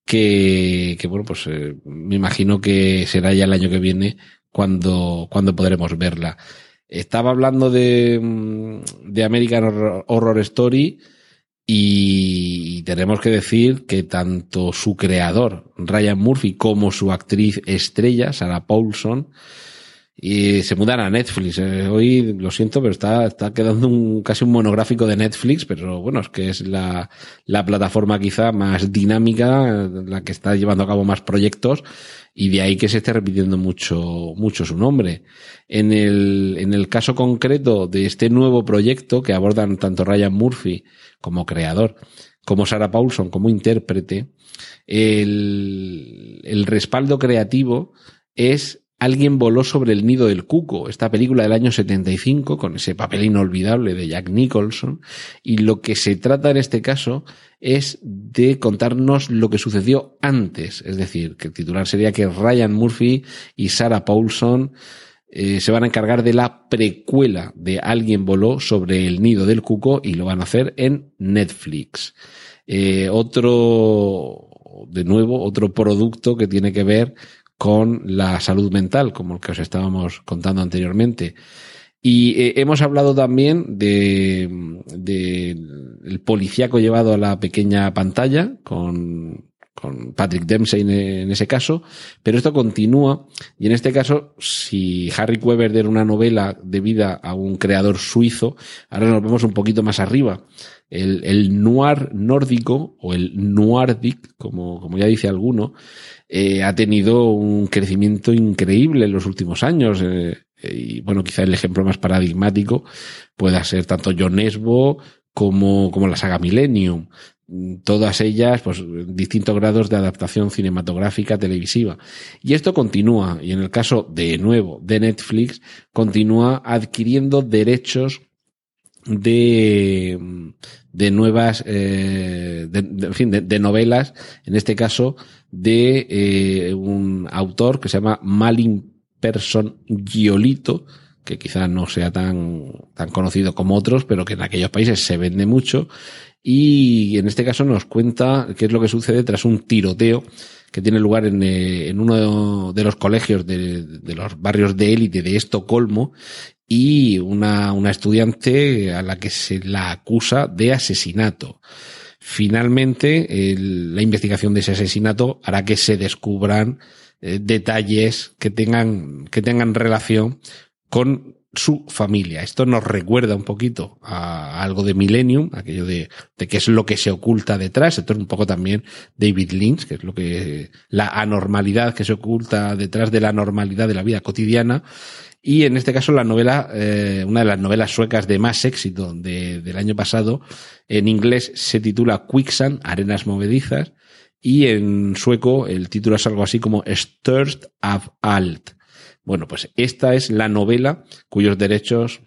que, que bueno, pues eh, me imagino que será ya el año que viene cuando, cuando podremos verla. Estaba hablando de, mm, de American Horror, Horror Story y tenemos que decir que tanto su creador, Ryan Murphy, como su actriz estrella, Sarah Paulson, y se mudan a Netflix. Eh, hoy lo siento, pero está, está quedando un, casi un monográfico de Netflix, pero bueno, es que es la, la plataforma quizá más dinámica, la que está llevando a cabo más proyectos, y de ahí que se esté repitiendo mucho, mucho su nombre. En el, en el caso concreto de este nuevo proyecto que abordan tanto Ryan Murphy como creador, como Sarah Paulson como intérprete, el, el respaldo creativo es Alguien voló sobre el nido del cuco, esta película del año 75 con ese papel inolvidable de Jack Nicholson y lo que se trata en este caso es de contarnos lo que sucedió antes, es decir, que el titular sería que Ryan Murphy y Sarah Paulson eh, se van a encargar de la precuela de Alguien voló sobre el nido del cuco y lo van a hacer en Netflix. Eh, otro, de nuevo, otro producto que tiene que ver con la salud mental, como el que os estábamos contando anteriormente. Y eh, hemos hablado también de, de, el policíaco llevado a la pequeña pantalla con, con Patrick Dempsey en, ese caso, pero esto continúa y en este caso, si Harry Weber era una novela debida a un creador suizo, ahora nos vemos un poquito más arriba. El, el noir nórdico o el noirdic, como, como ya dice alguno, eh, ha tenido un crecimiento increíble en los últimos años. Eh, y bueno, quizá el ejemplo más paradigmático pueda ser tanto John Esbo como, como la saga Millennium. Todas ellas, pues, distintos grados de adaptación cinematográfica, televisiva. Y esto continúa, y en el caso de nuevo de Netflix, continúa adquiriendo derechos de, de nuevas, eh, de, en fin, de, novelas, en este caso de eh, un autor que se llama Malin Person Giolito, que quizá no sea tan, tan conocido como otros, pero que en aquellos países se vende mucho. Y en este caso nos cuenta qué es lo que sucede tras un tiroteo que tiene lugar en, eh, en uno de los colegios de, de los barrios de élite de Estocolmo y una, una estudiante a la que se la acusa de asesinato. Finalmente, la investigación de ese asesinato hará que se descubran eh, detalles que tengan, que tengan relación con su familia. Esto nos recuerda un poquito a algo de Millennium, aquello de, de qué es lo que se oculta detrás. Esto es un poco también David Lynch, que es lo que, la anormalidad que se oculta detrás de la normalidad de la vida cotidiana. Y en este caso la novela, eh, una de las novelas suecas de más éxito de, del año pasado, en inglés se titula Quicksand, Arenas Movedizas, y en sueco el título es algo así como Störst av Alt. Bueno, pues esta es la novela cuyos derechos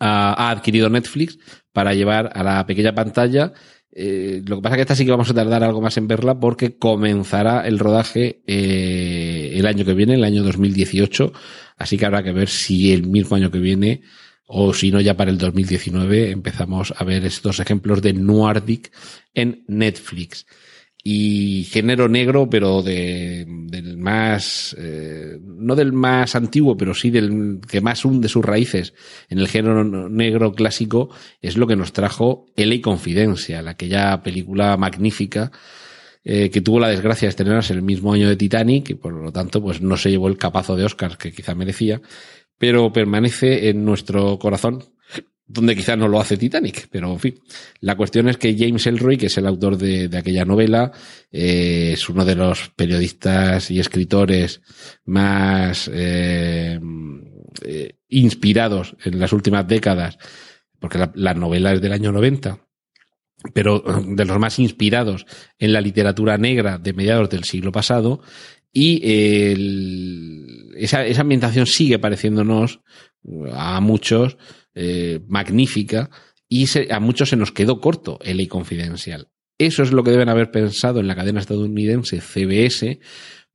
ha, ha adquirido Netflix para llevar a la pequeña pantalla eh, lo que pasa es que esta sí que vamos a tardar algo más en verla porque comenzará el rodaje eh, el año que viene, el año 2018. Así que habrá que ver si el mismo año que viene o si no ya para el 2019 empezamos a ver estos ejemplos de Noirdic en Netflix y género negro, pero de, del más, eh, no del más antiguo, pero sí del que más hunde sus raíces en el género negro clásico, es lo que nos trajo LA Confidencia, aquella película magnífica eh, que tuvo la desgracia de estrenarse el mismo año de Titanic y por lo tanto pues no se llevó el capazo de Oscars que quizá merecía, pero permanece en nuestro corazón donde quizás no lo hace Titanic, pero en fin. La cuestión es que James Elroy, que es el autor de, aquella novela, eh, es uno de los periodistas y escritores más eh, eh, inspirados en las últimas décadas, porque la, la, novela es del año 90, pero de los más inspirados en la literatura negra de mediados del siglo pasado, y esa, esa ambientación sigue pareciéndonos a muchos eh, magnífica y a muchos se nos quedó corto el confidencial. Eso es lo que deben haber pensado en la cadena estadounidense CBS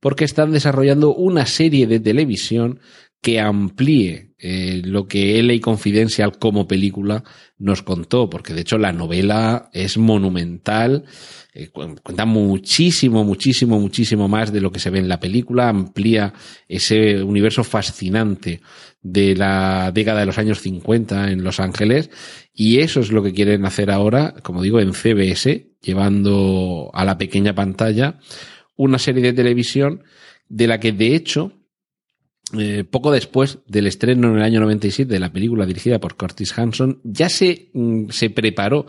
porque están desarrollando una serie de televisión que amplíe eh, lo que LA Confidential como película nos contó, porque de hecho la novela es monumental, eh, cuenta muchísimo, muchísimo, muchísimo más de lo que se ve en la película, amplía ese universo fascinante de la década de los años 50 en Los Ángeles y eso es lo que quieren hacer ahora, como digo, en CBS, llevando a la pequeña pantalla una serie de televisión de la que de hecho eh, poco después del estreno en el año 97 de la película dirigida por Curtis Hanson, ya se, mm, se preparó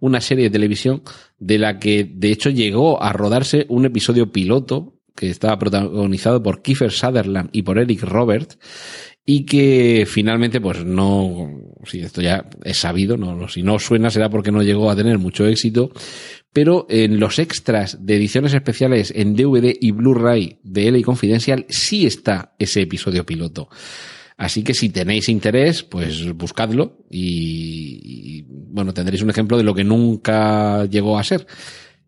una serie de televisión de la que de hecho llegó a rodarse un episodio piloto que estaba protagonizado por Kiefer Sutherland y por Eric Roberts y que finalmente, pues no, si esto ya es sabido, no, si no suena será porque no llegó a tener mucho éxito, pero en los extras de ediciones especiales en DVD y Blu-ray de LA Confidential sí está ese episodio piloto. Así que si tenéis interés, pues buscadlo y, y, bueno, tendréis un ejemplo de lo que nunca llegó a ser.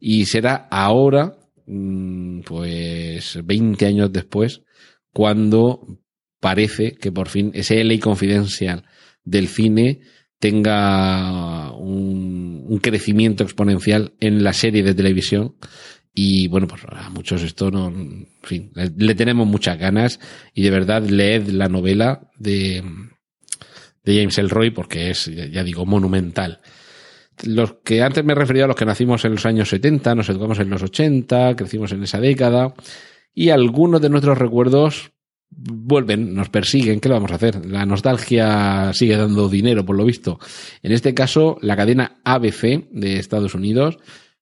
Y será ahora, mm, pues 20 años después, cuando parece que por fin ese LA Confidential del cine tenga un, crecimiento exponencial en la serie de televisión. Y bueno, pues a muchos esto no, en fin, le, le tenemos muchas ganas y de verdad leed la novela de, de James Elroy porque es, ya digo, monumental. Los que antes me refería a los que nacimos en los años 70, nos educamos en los 80, crecimos en esa década y algunos de nuestros recuerdos vuelven, nos persiguen, ¿qué le vamos a hacer? La nostalgia sigue dando dinero, por lo visto. En este caso, la cadena ABC de Estados Unidos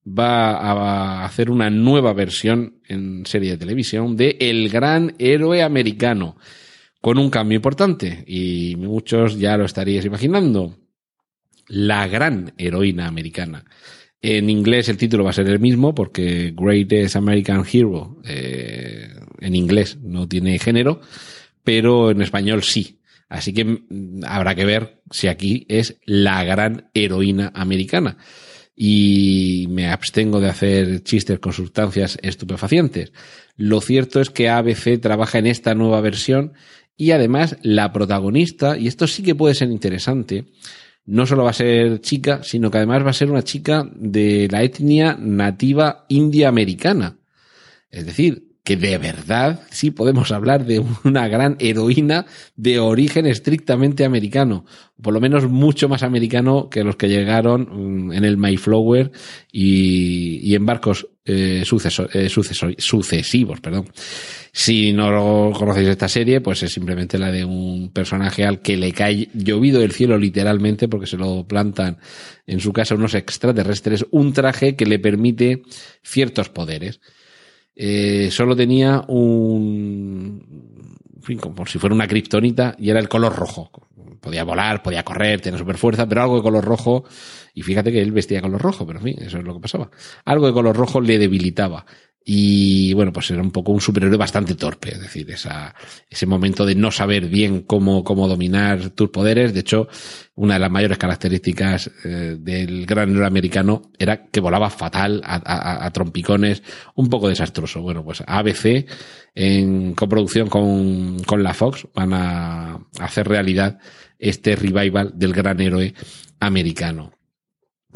va a hacer una nueva versión en serie de televisión de El Gran Héroe Americano, con un cambio importante, y muchos ya lo estaríais imaginando. La gran heroína americana. En inglés el título va a ser el mismo porque Greatest American Hero eh, en inglés no tiene género, pero en español sí. Así que habrá que ver si aquí es la gran heroína americana. Y me abstengo de hacer chistes con sustancias estupefacientes. Lo cierto es que ABC trabaja en esta nueva versión y además la protagonista, y esto sí que puede ser interesante, no solo va a ser chica, sino que además va a ser una chica de la etnia nativa india americana. Es decir, que de verdad sí podemos hablar de una gran heroína de origen estrictamente americano, por lo menos mucho más americano que los que llegaron mm, en el Mayflower y, en barcos eh, eh, sucesivos. Perdón. Si no conocéis esta serie, pues es simplemente la de un personaje al que le cae llovido del cielo literalmente porque se lo plantan en su casa unos extraterrestres, un traje que le permite ciertos poderes eh, solo tenía un, en fin, como si fuera una kriptonita y era el color rojo. Podía volar, podía correr, tenía super fuerza, pero algo de color rojo, y fíjate que él vestía color rojo, pero en fin, eso es lo que pasaba. Algo de color rojo le debilitaba. Y bueno, pues era un poco un superhéroe bastante torpe, es decir, esa, ese momento de no saber bien cómo, cómo dominar tus poderes. De hecho, una de las mayores características eh, del gran héroe americano era que volaba fatal a, a, a, trompicones, un poco desastroso. Bueno, pues ABC, en coproducción con, con la Fox, van a hacer realidad este revival del gran héroe americano.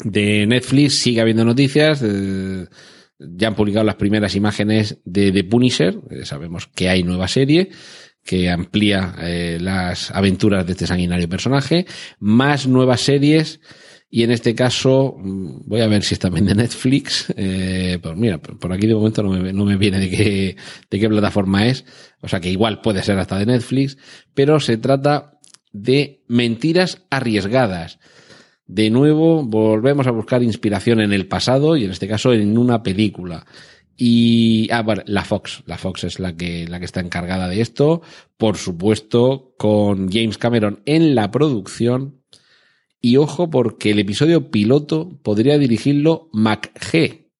De Netflix sigue habiendo noticias. De, ya han publicado las primeras imágenes de The Punisher. Eh, sabemos que hay nueva serie que amplía eh, las aventuras de este sanguinario personaje. Más nuevas series. Y en este caso, mm, voy a ver si está también de Netflix. Eh, pues mira, por aquí de momento no me, no me viene de qué, de qué plataforma es. O sea que igual puede ser hasta de Netflix. Pero se trata de mentiras arriesgadas. De nuevo, volvemos a buscar inspiración en el pasado y en este caso en una película. Y, ah, bueno, la Fox. La Fox es la que, la que está encargada de esto. Por supuesto, con James Cameron en la producción. Y ojo, porque el episodio piloto podría dirigirlo McG.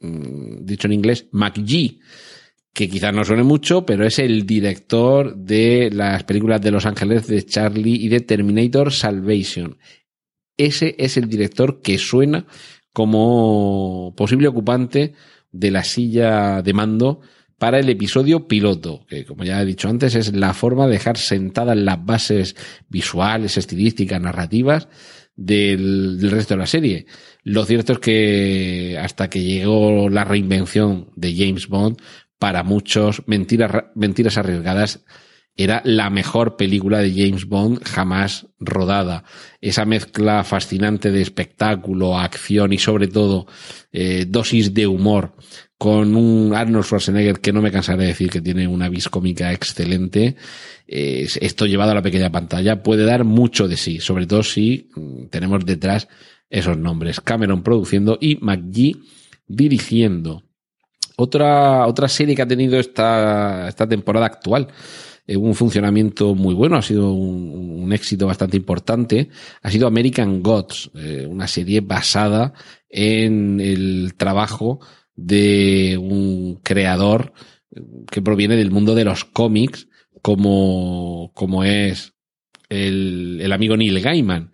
Mm, dicho en inglés, McG. Que quizás no suene mucho, pero es el director de las películas de Los Ángeles de Charlie y de Terminator Salvation ese es el director que suena como posible ocupante de la silla de mando para el episodio piloto, que como ya he dicho antes es la forma de dejar sentadas las bases visuales, estilísticas, narrativas del, resto de la serie. Lo cierto es que hasta que llegó la reinvención de James Bond, para muchos mentiras, mentiras arriesgadas era la mejor película de James Bond jamás rodada. Esa mezcla fascinante de espectáculo, acción y sobre todo eh, dosis de humor con un Arnold Schwarzenegger que no me cansaré de decir que tiene una vis cómica excelente. Esto llevado a la pequeña pantalla puede dar mucho de sí, sobre todo si mm, tenemos detrás esos nombres. Cameron produciendo y McGee dirigiendo. Otra, otra serie que ha tenido esta, esta temporada actual un funcionamiento muy bueno, ha sido un, éxito bastante importante, ha sido American Gods, eh, una serie basada en el trabajo de un creador que proviene del mundo de los cómics, como, como es el, el amigo Neil Gaiman.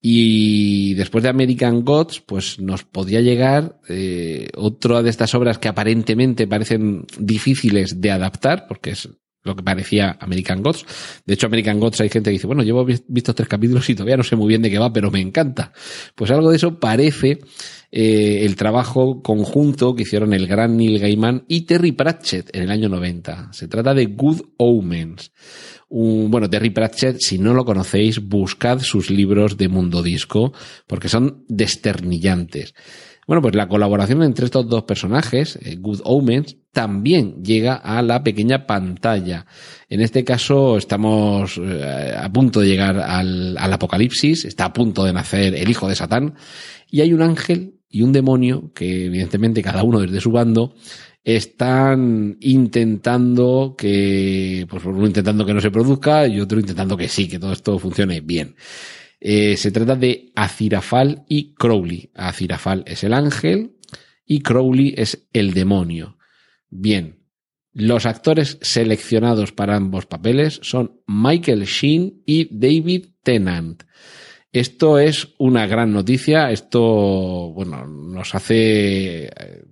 Y después de American Gods, pues nos podría llegar eh, otra de estas obras que aparentemente parecen difíciles de adaptar, porque es lo que parecía American Gods. De hecho, American Gods hay gente que dice, bueno, llevo visto tres capítulos y todavía no sé muy bien de qué va, pero me encanta. Pues algo de eso parece eh, el trabajo conjunto que hicieron el gran Neil Gaiman y Terry Pratchett en el año 90. Se trata de Good Omens. Bueno, Terry Pratchett, si no lo conocéis, buscad sus libros de Mundo Disco, porque son desternillantes. Bueno, pues la colaboración entre estos dos personajes, eh, Good Omens, también llega a la pequeña pantalla. En este caso estamos eh, a punto de llegar al, al, apocalipsis, está a punto de nacer el hijo de Satán, y hay un ángel y un demonio que evidentemente cada uno desde su bando están intentando que, pues uno intentando que no se produzca y otro intentando que sí, que todo esto funcione bien. Eh, se trata de Azirafal y Crowley. Azirafal es el ángel y Crowley es el demonio. Bien, los actores seleccionados para ambos papeles son Michael Sheen y David Tennant. Esto es una gran noticia. Esto, bueno, nos hace eh,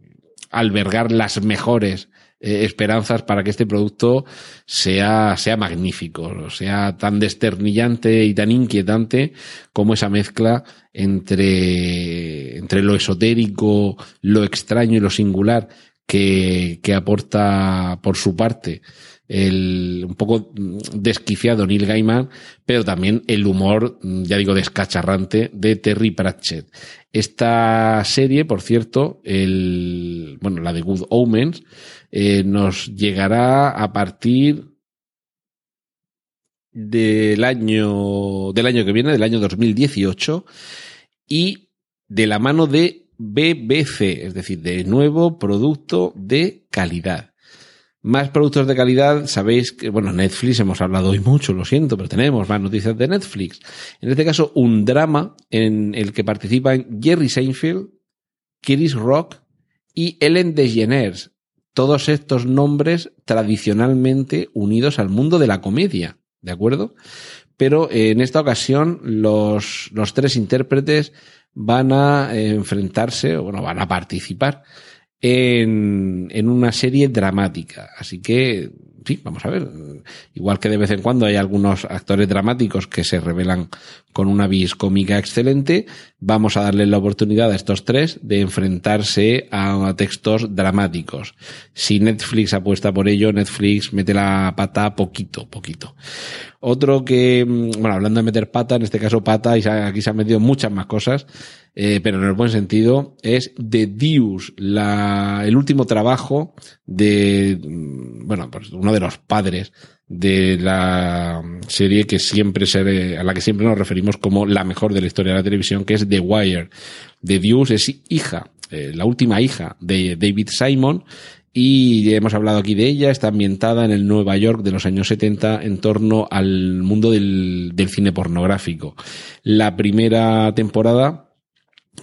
albergar las mejores eh, esperanzas para que este producto sea, sea magnífico, sea tan desternillante y tan inquietante como esa mezcla entre, entre lo esotérico, lo extraño y lo singular que, que aporta por su parte el un poco desquiciado Neil Gaiman, pero también el humor, ya digo, descacharrante de Terry Pratchett. Esta serie, por cierto, el, bueno, la de Good Omens, eh, nos llegará a partir del año, del año que viene, del año 2018, y de la mano de BBC, es decir, de nuevo producto de calidad. Más productos de calidad, sabéis que, bueno, Netflix hemos hablado hoy mucho, lo siento, pero tenemos más noticias de Netflix. En este caso, un drama en el que participan Jerry Seinfeld, Chris Rock y Ellen DeGeneres. Todos estos nombres tradicionalmente unidos al mundo de la comedia, ¿de acuerdo? Pero en esta ocasión los, los tres intérpretes van a enfrentarse, o bueno, van a participar en, en una serie dramática. Así que, sí, vamos a ver. Igual que de vez en cuando hay algunos actores dramáticos que se revelan con una vis cómica excelente, vamos a darle la oportunidad a estos tres de enfrentarse a textos dramáticos. Si Netflix apuesta por ello, Netflix mete la pata poquito, poquito. Otro que, bueno, hablando de meter pata, en este caso pata, y aquí se han metido muchas más cosas, eh, pero en el buen sentido, es The Deuce, la, el último trabajo de, mm, bueno, pues uno de los padres de la serie que siempre se, a la que siempre nos referimos como la mejor de la historia de la televisión, que es The Wire. The Deuce es hija, eh, la última hija de David Simon, y hemos hablado aquí de ella, está ambientada en el Nueva York de los años 70 en torno al mundo del, del cine pornográfico. La primera temporada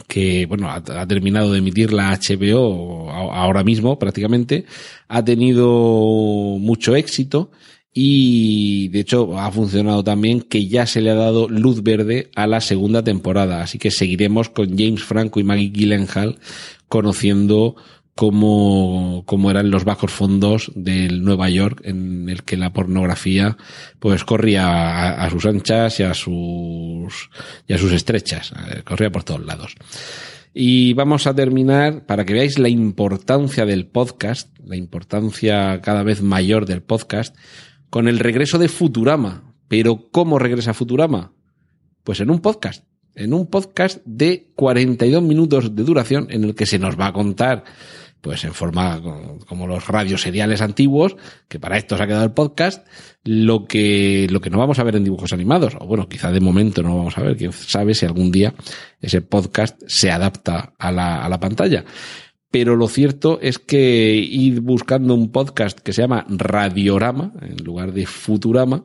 que bueno ha, terminado de emitir la HBO ahora mismo prácticamente. Ha tenido mucho éxito y de hecho ha funcionado también que ya se le ha dado luz verde a la segunda temporada. Así que seguiremos con James Franco y Maggie Gyllenhaal conociendo cómo, cómo eran los bajos fondos del Nueva York en el que la pornografía pues corría a, a sus anchas y a sus y a sus estrechas, eh, corría por todos lados. Y vamos a terminar para que veáis la importancia del podcast, la importancia cada vez mayor del podcast, con el regreso de Futurama. Pero ¿cómo regresa Futurama? Pues en un podcast en un podcast de 42 minutos de duración en el que se nos va a contar pues en forma como los radios seriales antiguos, que para esto se ha quedado el podcast, lo que, lo que no vamos a ver en dibujos animados, o bueno, quizá de momento no vamos a ver, quién sabe si algún día ese podcast se adapta a la, a la pantalla. pero lo cierto es que ir buscando un podcast que se llama Radiorama, en lugar de Futurama,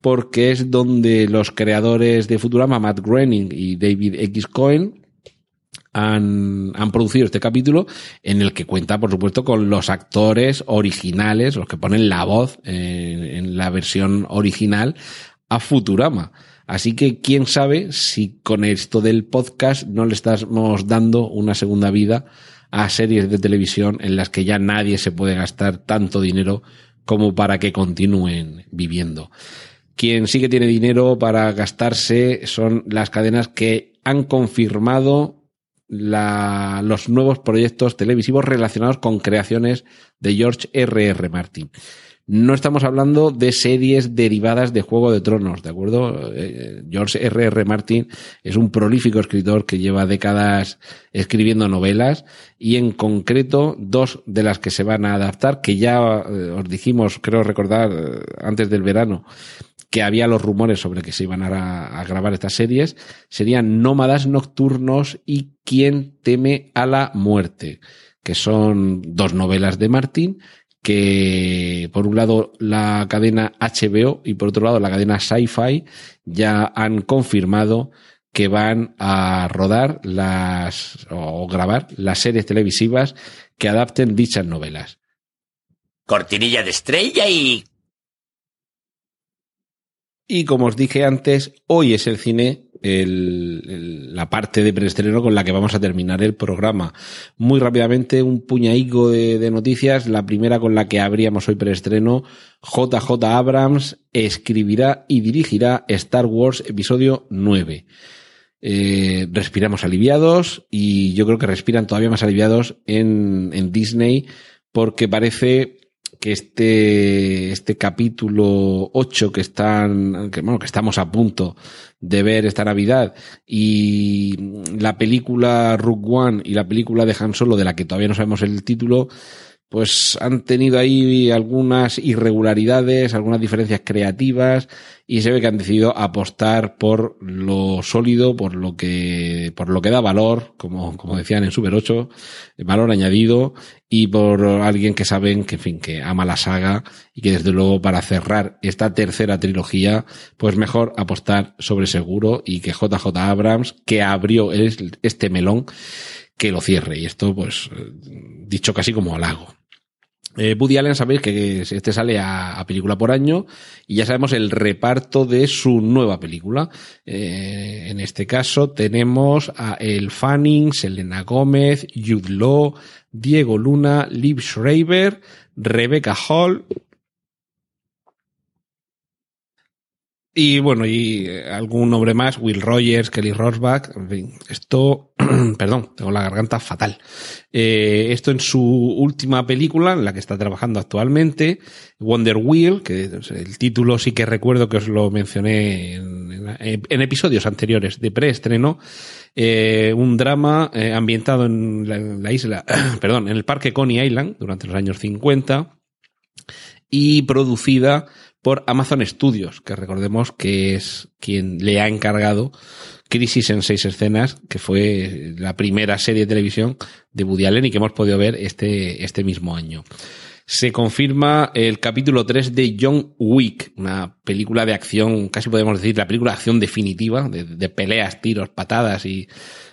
porque es donde los creadores de Futurama, Matt Groening y David X. Cohen, han, han, producido este capítulo en el que cuenta, por supuesto, con los actores originales, los que ponen la voz en, en la versión original a Futurama. Así que quién sabe si con esto del podcast no le estamos dando una segunda vida a series de televisión en las que ya nadie se puede gastar tanto dinero como para que continúen viviendo. Quien sí que tiene dinero para gastarse son las cadenas que han confirmado la, los nuevos proyectos televisivos relacionados con creaciones de George R.R. R. Martin. No estamos hablando de series derivadas de Juego de Tronos, ¿de acuerdo? Eh, George R.R. R. Martin es un prolífico escritor que lleva décadas escribiendo novelas y en concreto dos de las que se van a adaptar, que ya eh, os dijimos, creo recordar, eh, antes del verano, que había los rumores sobre que se iban a, grabar estas series, serían Nómadas Nocturnos y Quién teme a la muerte, que son dos novelas de Martin que por un lado la cadena HBO y por otro lado la cadena Sci-Fi ya han confirmado que van a rodar las o grabar las series televisivas que adapten dichas novelas. Cortinilla de estrella y y como os dije antes, hoy es el cine la parte de preestreno con la que vamos a terminar el programa. Muy rápidamente, un puñaico de, noticias. La primera con la que abríamos hoy preestreno, JJ Abrams escribirá y dirigirá Star Wars Episodio 9. Eh, respiramos aliviados y yo creo que respiran todavía más aliviados en Disney porque parece que este, este capítulo 8 que están, que, bueno, que estamos a punto de ver esta Navidad y la película Rook One y la película de Han Solo de la que todavía no sabemos el título, pues han tenido ahí algunas irregularidades, algunas diferencias creativas y se ve que han decidido apostar por lo sólido, por lo que, por lo que da valor, como, como decían en Super 8, valor añadido y por alguien que saben que, en fin, que ama la saga y que desde luego para cerrar esta tercera trilogía, pues mejor apostar sobre seguro y que JJ Abrams, que abrió este melón, que lo cierre. Y esto, pues, dicho casi como halago. Eh, Woody Allen sabéis que este sale a, película por año y ya sabemos el reparto de su nueva película. Eh, en este caso tenemos a El Fanning, Selena Gómez, Jude Law, Diego Luna, Liv Schreiber, Rebecca Hall, Y bueno, y algún nombre más, Will Rogers, Kelly Rosbach, en fin, esto, perdón, tengo la garganta fatal. Eh, esto en su última película, en la que está trabajando actualmente, Wonder Wheel, que el título sí que recuerdo que os lo mencioné en, episodios anteriores de preestreno, eh, un drama eh, ambientado en la, en la isla, perdón, en el parque Coney Island durante los años 50 y producida por Amazon Studios, que recordemos que es quien le ha encargado Crisis en seis escenas, que fue la primera serie de televisión de Woody Allen y que hemos podido ver este, este mismo año. Se confirma el capítulo 3 de John Wick, una película de acción, casi podemos decir la película de acción definitiva, de, peleas, tiros, patadas y,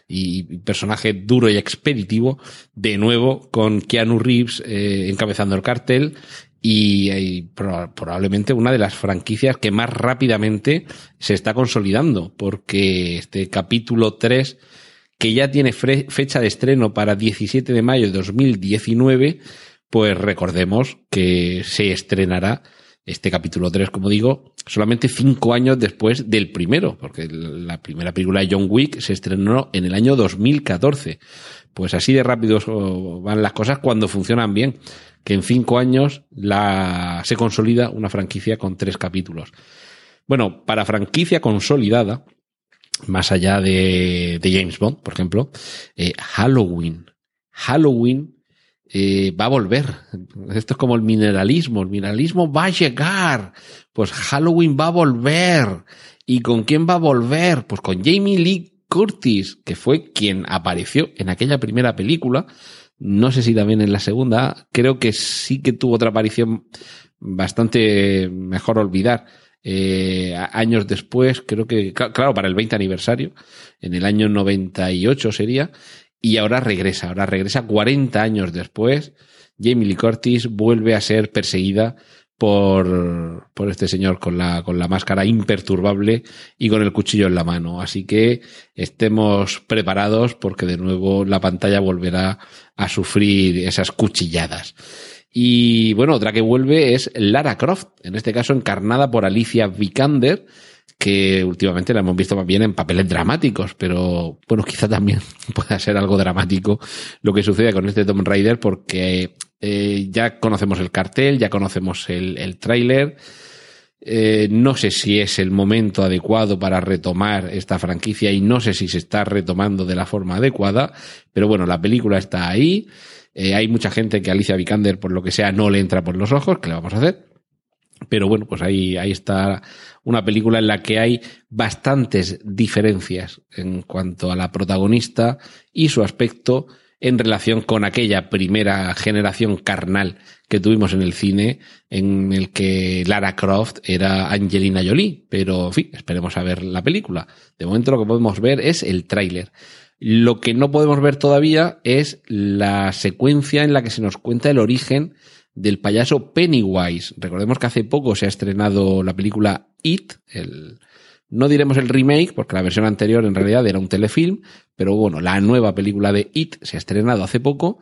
y personaje duro y expeditivo, de nuevo con Keanu Reeves eh, encabezando el cartel y, y pro, probablemente una de las franquicias que más rápidamente se está consolidando, porque este capítulo 3, que ya tiene fecha de estreno para 17 de mayo de 2019, pues recordemos que se estrenará este capítulo 3, como digo, solamente cinco años después del primero, porque la primera película de John Wick se estrenó en el año 2014. Pues así de rápido van las cosas cuando funcionan bien que en cinco años se consolida una franquicia con tres capítulos. Bueno, para franquicia consolidada, más allá de, de James Bond, por ejemplo, eh, Halloween. Halloween eh, va a volver. Esto es como el mineralismo. El mineralismo va a llegar. Pues Halloween va a volver. ¿Y con quién va a volver? Pues con Jamie Lee Curtis, que fue quien apareció en aquella primera película no sé si también en la segunda, creo que sí que tuvo otra aparición bastante mejor olvidar. Eh, años después, creo que, claro, para el 20 aniversario, en el año 98 sería, y ahora regresa, ahora regresa 40 años después. Jamie Lee Curtis vuelve a ser perseguida por, por este señor con la, con la máscara imperturbable y con el cuchillo en la mano. Así que estemos preparados porque de nuevo la pantalla volverá a sufrir esas cuchilladas. Y bueno, otra que vuelve es Lara Croft, en este caso encarnada por Alicia Vikander, que últimamente la hemos visto más bien en papeles dramáticos, pero bueno, quizá también pueda ser algo dramático lo que sucede con este Tomb Raider porque eh, ya conocemos el cartel, ya conocemos el, tráiler. Eh, no sé si es el momento adecuado para retomar esta franquicia y no sé si se está retomando de la forma adecuada, pero bueno, la película está ahí. Eh, hay mucha gente que Alicia Vikander, por lo que sea, no le entra por los ojos, ¿qué le vamos a hacer? Pero bueno, pues ahí, ahí está una película en la que hay bastantes diferencias en cuanto a la protagonista y su aspecto en relación con aquella primera generación carnal que tuvimos en el cine, en el que Lara Croft era Angelina Jolie. Pero, en fin, esperemos a ver la película. De momento lo que podemos ver es el tráiler. Lo que no podemos ver todavía es la secuencia en la que se nos cuenta el origen del payaso Pennywise. Recordemos que hace poco se ha estrenado la película It, no diremos el remake, porque la versión anterior en realidad era un telefilm, pero bueno, la nueva película de It se ha estrenado hace poco.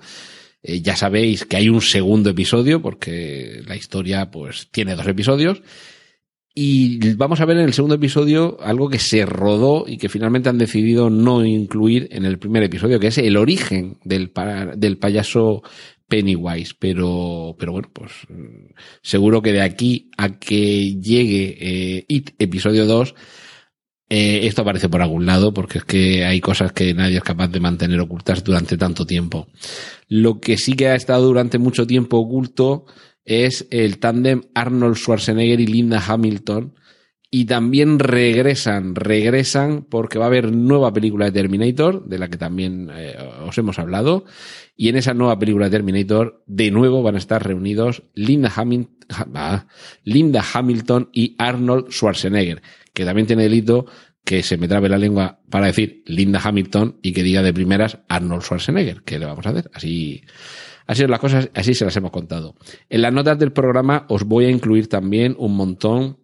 Eh, ya sabéis que hay un segundo episodio, porque la historia pues tiene dos episodios. Y vamos a ver en el segundo episodio algo que se rodó y que finalmente han decidido no incluir en el primer episodio, que es el origen del, del payaso Pennywise. Pero, pero bueno, pues seguro que de aquí a que llegue eh, It episodio 2, eh, esto aparece por algún lado, porque es que hay cosas que nadie es capaz de mantener ocultas durante tanto tiempo. Lo que sí que ha estado durante mucho tiempo oculto es el tándem Arnold Schwarzenegger y Linda Hamilton. Y también regresan, regresan porque va a haber nueva película de Terminator, de la que también eh, os hemos hablado. Y en esa nueva película de Terminator, de nuevo van a estar reunidos Linda, ah, Linda Hamilton y Arnold Schwarzenegger, que también tiene delito que se me trabe la lengua para decir Linda Hamilton y que diga de primeras Arnold Schwarzenegger. ¿Qué le vamos a hacer? Así, Así son las cosas, así se las hemos contado. En las notas del programa os voy a incluir también un montón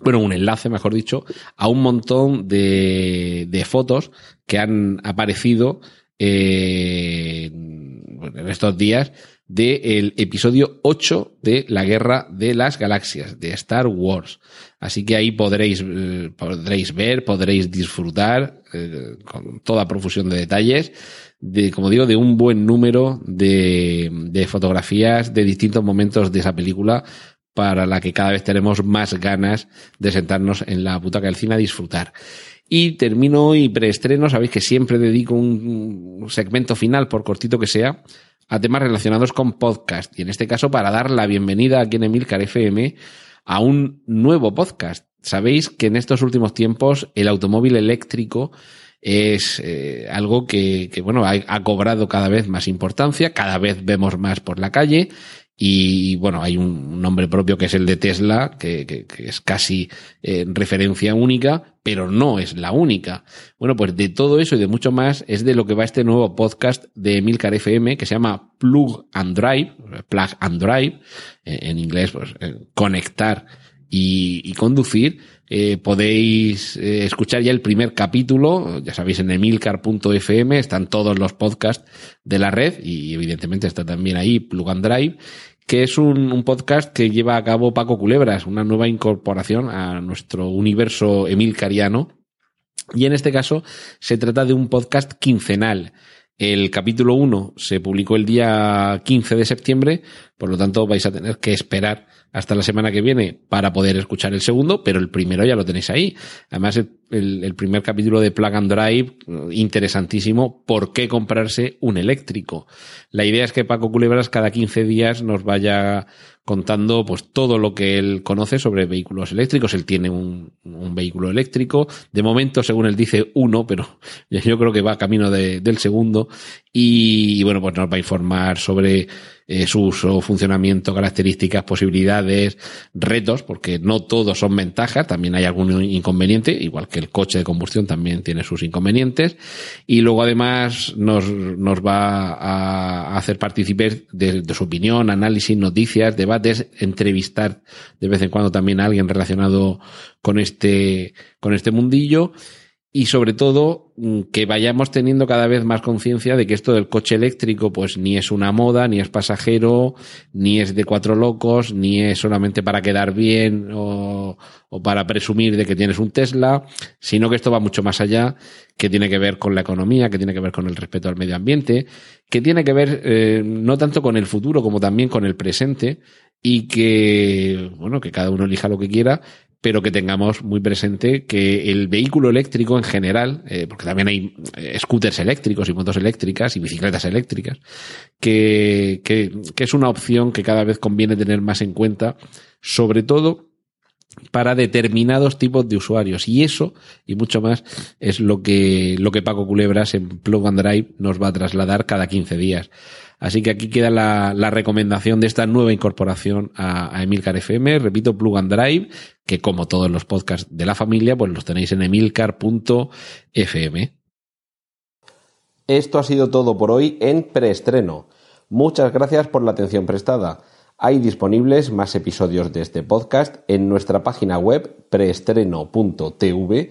bueno, un enlace, mejor dicho, a un montón de, de fotos que han aparecido eh, en estos días del episodio 8 de la Guerra de las Galaxias, de Star Wars. Así que ahí podréis, eh, podréis ver, podréis disfrutar eh, con toda profusión de detalles de, como digo, de un buen número de, de fotografías de distintos momentos de esa película para la que cada vez tenemos más ganas de sentarnos en la butaca del cine a disfrutar. Y termino y preestreno, sabéis que siempre dedico un segmento final, por cortito que sea, a temas relacionados con podcast. Y en este caso para dar la bienvenida aquí en Emilcar FM a un nuevo podcast. Sabéis que en estos últimos tiempos el automóvil eléctrico es eh, algo que, bueno, ha, cobrado cada vez más importancia, cada vez vemos más por la calle y bueno, hay un nombre propio que es el de Tesla, que, es casi eh, referencia única, pero no es la única. Bueno, pues de todo eso y de mucho más es de lo que va este nuevo podcast de Emilcar FM que se llama Plug and Drive, Plug and Drive, eh, en inglés, pues eh, conectar y, y conducir eh, podéis eh, escuchar ya el primer capítulo, ya sabéis, en emilcar.fm están todos los podcasts de la red y evidentemente está también ahí Plug and Drive, que es un, un, podcast que lleva a cabo Paco Culebras, una nueva incorporación a nuestro universo emilcariano. Y en este caso se trata de un podcast quincenal. El capítulo 1 se publicó el día 15 de septiembre, por lo tanto vais a tener que esperar hasta la semana que viene para poder escuchar el segundo, pero el primero ya lo tenéis ahí. Además, el, primer capítulo de Plug and Drive, interesantísimo, ¿por qué comprarse un eléctrico? La idea es que Paco Culebras cada 15 días nos vaya contando pues todo lo que él conoce sobre vehículos eléctricos. Él tiene un, vehículo eléctrico. De momento, según él dice, uno, pero yo creo que va camino del segundo. Y, bueno, pues nos va a informar sobre eh, su uso, funcionamiento, características, posibilidades, retos, porque no todos son ventajas, también hay algún inconveniente, igual que el coche de combustión también tiene sus inconvenientes. Y luego además nos, nos va a hacer participar de, de su opinión, análisis, noticias, debates, entrevistar de vez en cuando también a alguien relacionado con este, con este mundillo y sobre todo mm, que vayamos teniendo cada vez más conciencia de que esto del coche eléctrico pues ni es una moda, ni es pasajero, ni es de cuatro locos, ni es solamente para quedar bien o, para presumir de que tienes un Tesla, sino que esto va mucho más allá, que tiene que ver con la economía, que tiene que ver con el respeto al medio ambiente, que tiene que ver eh, no tanto con el futuro como también con el presente y que, bueno, que cada uno elija lo que quiera, pero que tengamos muy presente que el vehículo eléctrico en general, eh, porque también hay eh, scooters eléctricos y motos eléctricas y bicicletas eléctricas, que, que, que es una opción que cada vez conviene tener más en cuenta, sobre todo para determinados tipos de usuarios. Y eso, y mucho más, es lo que, lo que Paco Culebras en Plug and Drive nos va a trasladar cada 15 días. Así que aquí queda la, recomendación de esta nueva incorporación a, a, Emilcar FM. Repito, Plug and Drive, que como todos los podcasts de la familia, pues los tenéis en emilcar.fm. Esto ha sido todo por hoy en preestreno. Muchas gracias por la atención prestada. Hay disponibles más episodios de este podcast en nuestra página web preestreno.tv